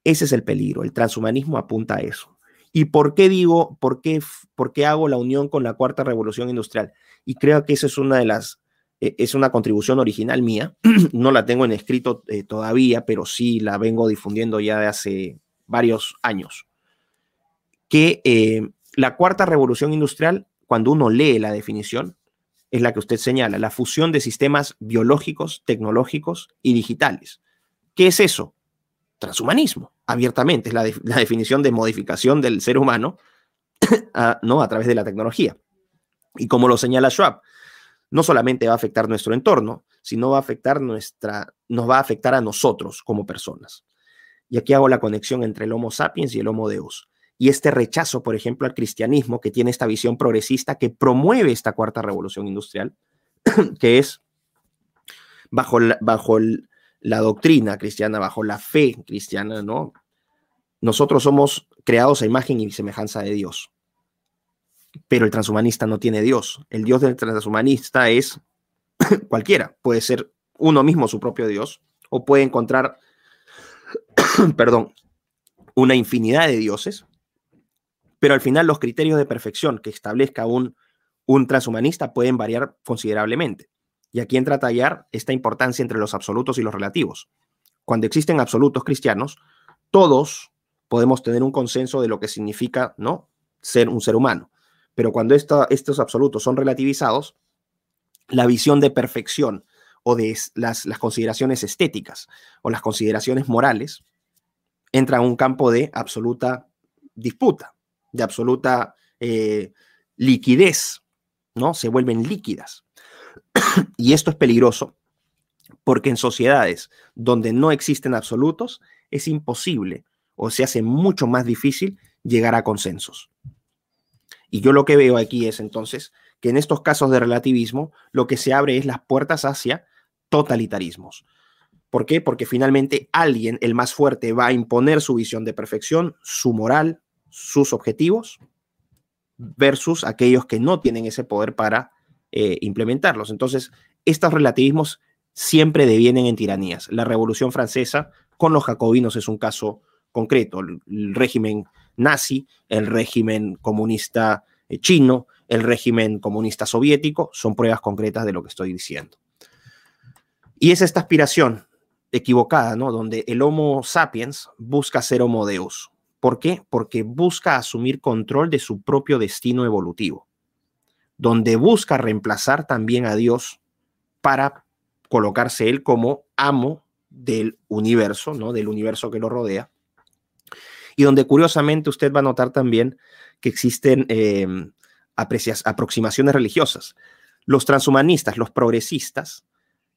Ese es el peligro. El transhumanismo apunta a eso. ¿Y por qué digo, por qué, por qué hago la unión con la cuarta revolución industrial? Y creo que esa es una de las, eh, es una contribución original mía. no la tengo en escrito eh, todavía, pero sí la vengo difundiendo ya de hace varios años. Que eh, la cuarta revolución industrial, cuando uno lee la definición, es la que usted señala, la fusión de sistemas biológicos, tecnológicos y digitales. ¿Qué es eso? Transhumanismo, abiertamente, es la, definición de modificación del ser humano a, ¿no? a través de la tecnología. Y como lo señala Schwab, no solamente va a afectar nuestro entorno, sino va a afectar nuestra, nos va a afectar a nosotros como personas. Y aquí hago la conexión entre el Homo sapiens y el Homo Deus y este rechazo, por ejemplo, al cristianismo, que tiene esta visión progresista que promueve esta cuarta revolución industrial, que es bajo la, bajo la doctrina cristiana, bajo la fe cristiana, ¿no? Nosotros somos creados a imagen y semejanza de Dios. Pero el transhumanista no tiene Dios. El Dios del transhumanista es cualquiera. Puede ser uno mismo su propio Dios o puede encontrar, perdón, una infinidad de dioses pero al final los criterios de perfección que establezca un, un transhumanista pueden variar considerablemente. Y aquí entra a tallar esta importancia entre los absolutos y los relativos. Cuando existen absolutos cristianos, todos podemos tener un consenso de lo que significa ¿no? ser un ser humano. Pero cuando estos absolutos son relativizados, la visión de perfección o de las, las consideraciones estéticas o las consideraciones morales entra a un campo de absoluta disputa de absoluta eh, liquidez, ¿no? Se vuelven líquidas. y esto es peligroso porque en sociedades donde no existen absolutos es imposible o se hace mucho más difícil llegar a consensos. Y yo lo que veo aquí es entonces que en estos casos de relativismo lo que se abre es las puertas hacia totalitarismos. ¿Por qué? Porque finalmente alguien, el más fuerte, va a imponer su visión de perfección, su moral, sus objetivos versus aquellos que no tienen ese poder para eh, implementarlos. Entonces, estos relativismos siempre devienen en tiranías. La Revolución Francesa con los jacobinos es un caso concreto. El, régimen nazi, el régimen comunista eh, chino, el régimen comunista soviético son pruebas concretas de lo que estoy diciendo. Y es esta aspiración equivocada, ¿no? Donde el Homo sapiens busca ser Homo Deus, ¿Por qué? Porque busca asumir control de su propio destino evolutivo, donde busca reemplazar también a Dios para colocarse él como amo del universo, ¿no? Del universo que lo rodea. Y donde curiosamente usted va a notar también que existen em, aproximaciones religiosas. Los transhumanistas, los progresistas,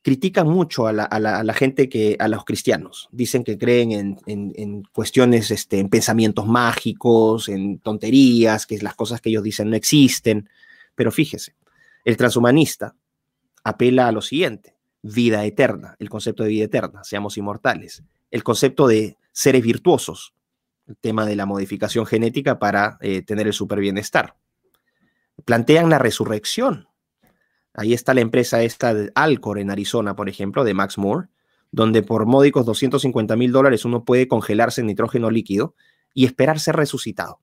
critican mucho a la, gente que, a los cristianos. Dicen que creen en, cuestiones, este, en pensamientos mágicos, en tonterías, que las cosas que ellos dicen no existen. Pero fíjese, el transhumanista apela a lo siguiente, vida eterna, el concepto de vida eterna, seamos inmortales, el concepto de seres virtuosos, el tema de la modificación genética para eh, tener el super bienestar. Plantean la resurrección, Ahí está la empresa esta de Alcor en Arizona, por ejemplo, de Max Moore, donde por módicos 250 mil dólares uno puede congelarse en nitrógeno líquido y esperar ser resucitado.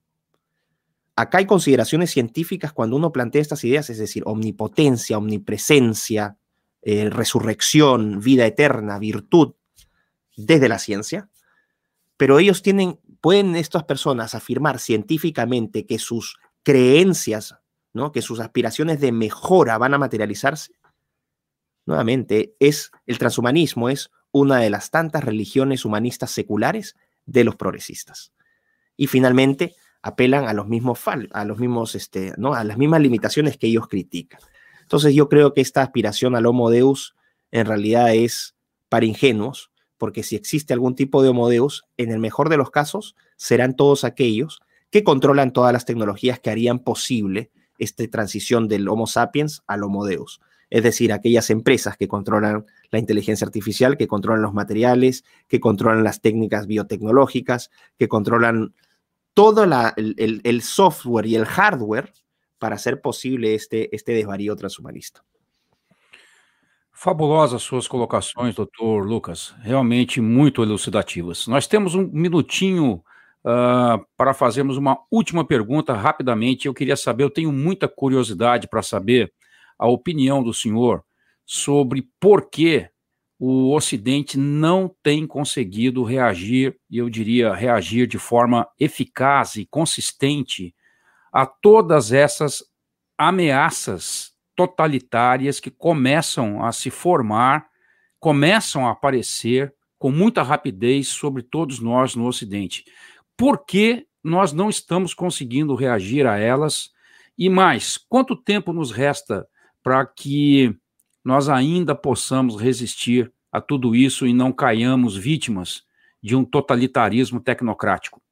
Acá hay consideraciones científicas cuando uno plantea estas ideas, es decir, omnipotencia, omnipresencia, eh, resurrección, vida eterna, virtud, desde la ciencia. Pero ellos tienen, pueden estas personas afirmar científicamente que sus creencias que sus aspiraciones de mejora van a materializarse, nuevamente, es el transhumanismo es una de las tantas religiones humanistas seculares de los progresistas. Y finalmente, apelan a los mismos, a los mismos, este, ¿no? a las mismas limitaciones que ellos critican. Entonces yo creo que esta aspiración al Homo Deus en realidad es para ingenuos, porque si existe algún tipo de Homo Deus, en el mejor de los casos serán todos aquellos que controlan todas las tecnologías que harían posible esta transición del Homo sapiens al Homo Deus. Es decir, aquellas empresas que controlan la inteligencia artificial, que controlan los materiales, que controlan las técnicas biotecnológicas, que controlan todo el, software y el hardware para hacer posible este, este desvarío transhumanista. Fabulosas suas colocações, doutor Lucas, realmente muito elucidativas. Nós temos um minutinho uh, para fazermos uma última pergunta rapidamente. Eu queria saber, eu tenho muita curiosidade para saber a opinião do senhor sobre por que o Ocidente não tem conseguido reagir, e eu diria reagir de forma eficaz e consistente a todas essas ameaças totalitárias que começam a se formar, começam a aparecer com muita rapidez sobre todos nós no Ocidente. Por que nós não estamos conseguindo reagir a elas? E mais, quanto tempo nos resta para que nós ainda possamos resistir a tudo isso e não caiamos vítimas de um totalitarismo tecnocrático?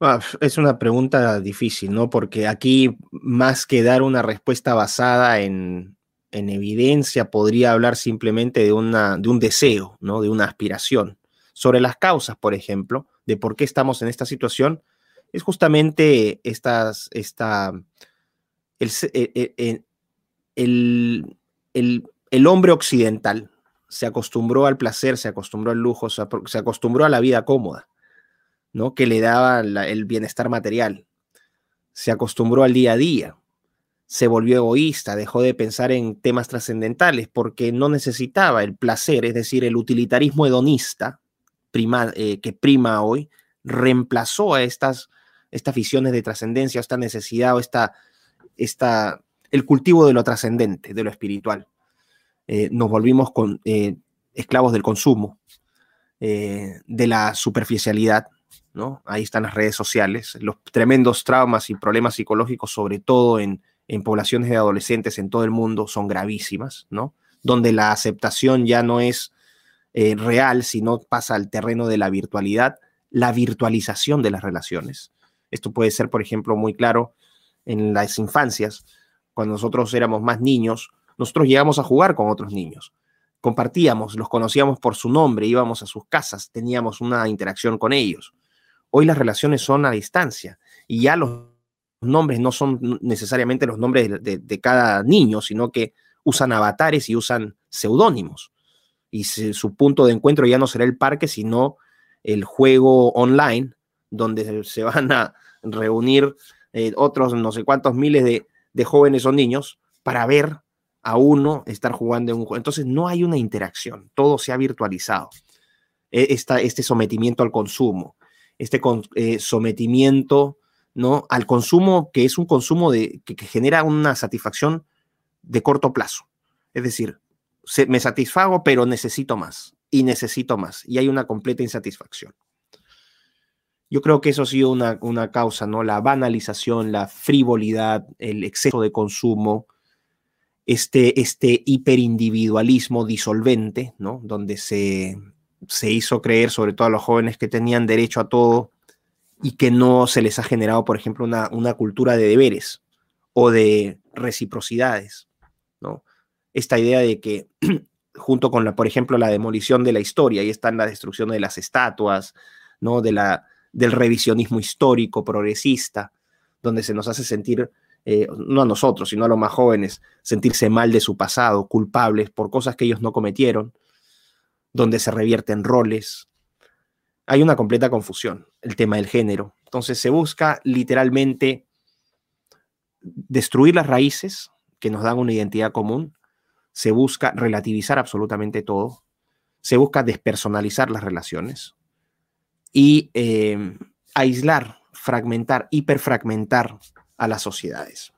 Ah, es una pregunta difícil, ¿no? Porque aquí, más que dar una respuesta basada en, en evidencia, podría hablar simplemente de, una, de un deseo, ¿no? De una aspiración. Sobre las causas, por ejemplo, de por qué estamos en esta situación, es justamente estas, esta, el, e, e, e, el, el, el, hombre occidental se acostumbró al placer, se acostumbró al lujo, se, se acostumbró a la vida cómoda ¿no? que le daba el bienestar material. Se acostumbró al día a día, se volvió egoísta, dejó de pensar en temas trascendentales porque no necesitaba el placer, es decir, el utilitarismo hedonista eh, que prima hoy, reemplazó a estas, estas visiones de trascendencia, esta necesidad o esta, esta, el cultivo de lo trascendente, de lo espiritual. Eh, nos volvimos con, eh, esclavos del consumo, de la superficialidad, Ahí están las redes sociales, los tremendos traumas y problemas psicológicos, sobre todo en, poblaciones de adolescentes en todo el mundo, son gravísimas, ¿no? Donde la aceptación ya no es eh, real, sino pasa al terreno de la virtualidad, la virtualización de las relaciones. Esto puede ser, por ejemplo, muy claro en las infancias, cuando nosotros éramos más niños, nosotros llegamos a jugar con otros niños, compartíamos, los conocíamos por su nombre, íbamos a sus casas, teníamos una interacción con ellos. Hoy las relaciones son a distancia y ya los nombres no son necesariamente los nombres de, cada niño, sino que usan avatares y usan seudónimos. Y su punto de encuentro ya no será el parque, sino el juego online, donde se van a reunir eh, otros no sé cuántos miles de, jóvenes o niños para ver a uno estar jugando en un juego. Entonces no hay una interacción, todo se ha virtualizado. E, este sometimiento al consumo, este eh, sometimiento ¿no? al consumo, que es un consumo de, que, genera una satisfacción de corto plazo. Es decir, me satisfago, pero necesito más y necesito más. Y hay una completa insatisfacción. Yo creo que eso ha sido una, una causa, ¿no? La banalización, la frivolidad, el exceso de consumo, este, este hiperindividualismo disolvente, ¿no? Donde se, se hizo creer, sobre todo a los jóvenes, que tenían derecho a todo y que no se les ha generado, por ejemplo, una, cultura de deberes o de reciprocidades, ¿no? Esta idea de que junto con la, por ejemplo, la demolición de la historia, ahí están la destrucción de las estatuas, ¿no? De la, del revisionismo histórico progresista, donde se nos hace sentir, eh, no a nosotros, sino a los más jóvenes, sentirse mal de su pasado, culpables por cosas que ellos no cometieron, donde se revierten roles. Hay una completa confusión, el tema del género. Entonces se busca literalmente destruir las raíces que nos dan una identidad común, se busca relativizar absolutamente todo, se busca despersonalizar las relaciones y eh, aislar, fragmentar, hiperfragmentar a las sociedades.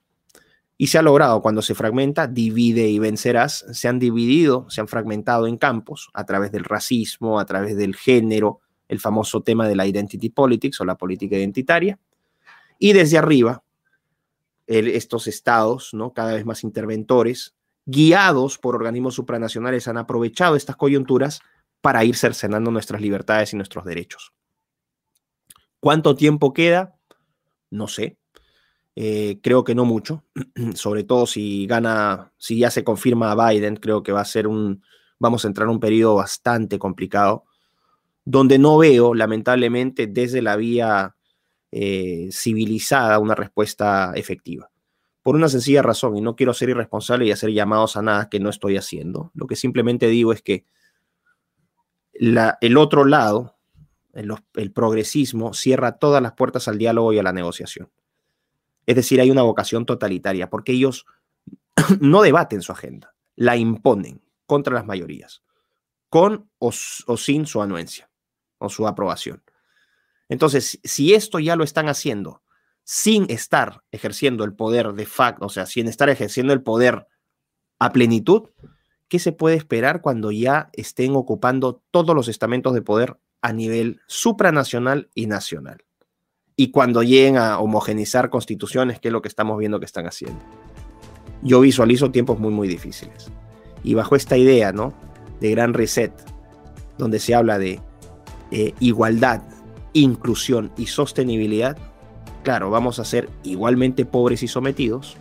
Y se ha logrado cuando se fragmenta, divide y vencerás. Se han dividido, se han fragmentado en campos a través del racismo, a través del género, el famoso tema de la identity politics o la política identitaria. Y desde arriba, estos estados, ¿no? cada vez más interventores, guiados por organismos supranacionales, han aprovechado estas coyunturas para ir cercenando nuestras libertades y nuestros derechos. ¿Cuánto tiempo queda? No sé. Eh, creo que no mucho, sobre todo si gana, si ya se confirma a Biden, creo que va a ser un, vamos a entrar en un periodo bastante complicado, donde no veo, lamentablemente, desde la vía eh, civilizada una respuesta efectiva. Por una sencilla razón, y no quiero ser irresponsable y hacer llamados a nada que no estoy haciendo. Lo que simplemente digo es que la, el otro lado, el, el progresismo, cierra todas las puertas al diálogo y a la negociación. Es decir, hay una vocación totalitaria, porque ellos no debaten su agenda, la imponen contra las mayorías, con o, sin su anuencia o su aprobación. Entonces, si esto ya lo están haciendo sin estar ejerciendo el poder de facto, o sea, sin estar ejerciendo el poder a plenitud, ¿qué se puede esperar cuando ya estén ocupando todos los estamentos de poder a nivel supranacional y nacional? Y cuando lleguen a homogenizar constituciones, que es lo que estamos viendo que están haciendo. Yo visualizo tiempos muy, muy difíciles. Y bajo esta idea, ¿no? De gran reset, donde se habla de eh, igualdad, inclusión y sostenibilidad, claro, vamos a ser igualmente pobres y sometidos,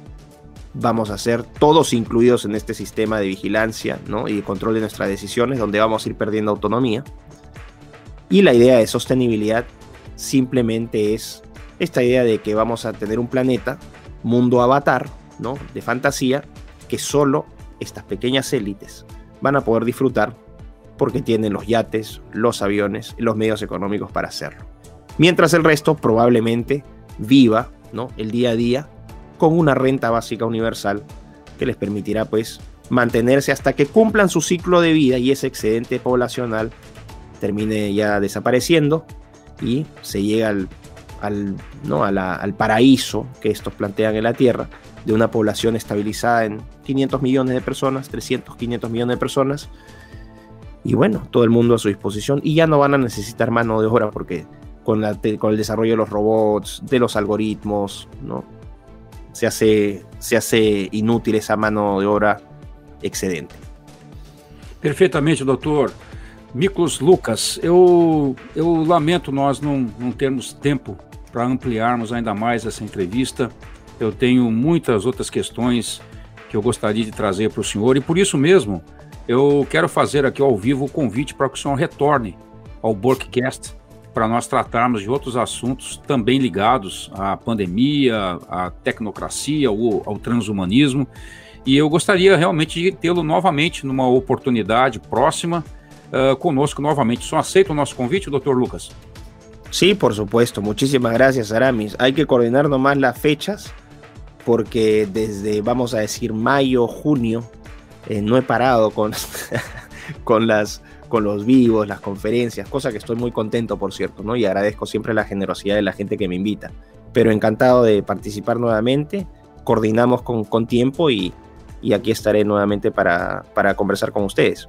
vamos a ser todos incluidos en este sistema de vigilancia ¿no? y de control de nuestras decisiones, donde vamos a ir perdiendo autonomía. Y la idea de sostenibilidad simplemente es esta idea de que vamos a tener un planeta, mundo avatar, ¿no? de fantasía, que solo estas pequeñas élites van a poder disfrutar porque tienen los yates, los aviones los medios económicos para hacerlo. Mientras el resto probablemente viva ¿no? el día a día con una renta básica universal que les permitirá pues mantenerse hasta que cumplan su ciclo de vida y ese excedente poblacional termine ya desapareciendo y se llega al, al, ¿no? al paraíso que estos plantean en la Tierra de una población estabilizada en 500 millones de personas, 300, 500 millones de personas. Y bueno, todo el mundo a su disposición y ya no van a necesitar mano de obra porque con, con el desarrollo de los robots, de los algoritmos, ¿no? Se hace, se hace inútil essa mano de obra excedente. Perfeitamente, doutor. Miklos Lucas, eu, eu lamento nós não, não termos tempo para ampliarmos ainda mais essa entrevista. Eu tenho muitas outras questões que eu gostaria de trazer para o senhor e por isso mesmo eu quero fazer aqui ao vivo o convite para que o senhor retorne ao Borkcast para nós tratarmos de outros assuntos também ligados à pandemia, à tecnocracia, ao, ao transhumanismo. E eu gostaria realmente de tê-lo novamente numa oportunidade próxima uh, conosco novamente. Só aceita o nosso convite, doutor Lucas? Sí, por supuesto. Muchísimas gracias, Aramis. Hay que coordinar nomás las fechas porque desde, vamos a decir, mayo, junio, eh, no he parado con, con las con los vivos, las conferencias, cosa que estoy muy contento, por cierto, ¿no? Y agradezco siempre la generosidad de la gente que me invita. Pero encantado de participar nuevamente, coordinamos con, con tiempo y, y aqui estarei novamente para, para conversar com vocês.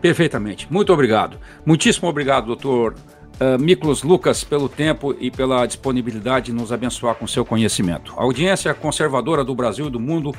Perfeitamente. Muito obrigado. Muitíssimo obrigado, doutor uh, Miklos Lucas, pelo tempo e pela disponibilidade de nos abençoar com seu conhecimento. A audiência conservadora do Brasil e do mundo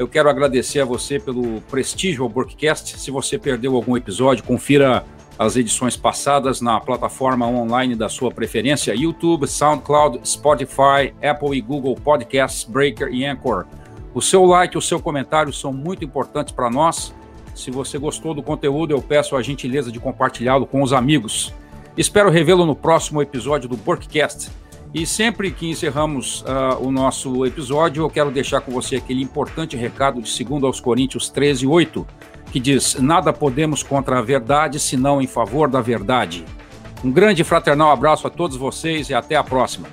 eu quero agradecer a você pelo prestígio ao Workcast. Se você perdeu algum episódio, confira as edições passadas na plataforma online da sua preferência: YouTube, SoundCloud, Spotify, Apple e Google Podcasts, Breaker e Anchor. O seu like, o seu comentário são muito importantes para nós. Se você gostou do conteúdo, eu peço a gentileza de compartilhá-lo com os amigos. Espero revê-lo no próximo episódio do Workcast. E sempre que encerramos uh, o nosso episódio, eu quero deixar com você aquele importante recado de 2 aos Coríntios 13, 8, que diz: Nada podemos contra a verdade, senão em favor da verdade. Um grande fraternal abraço a todos vocês e até a próxima.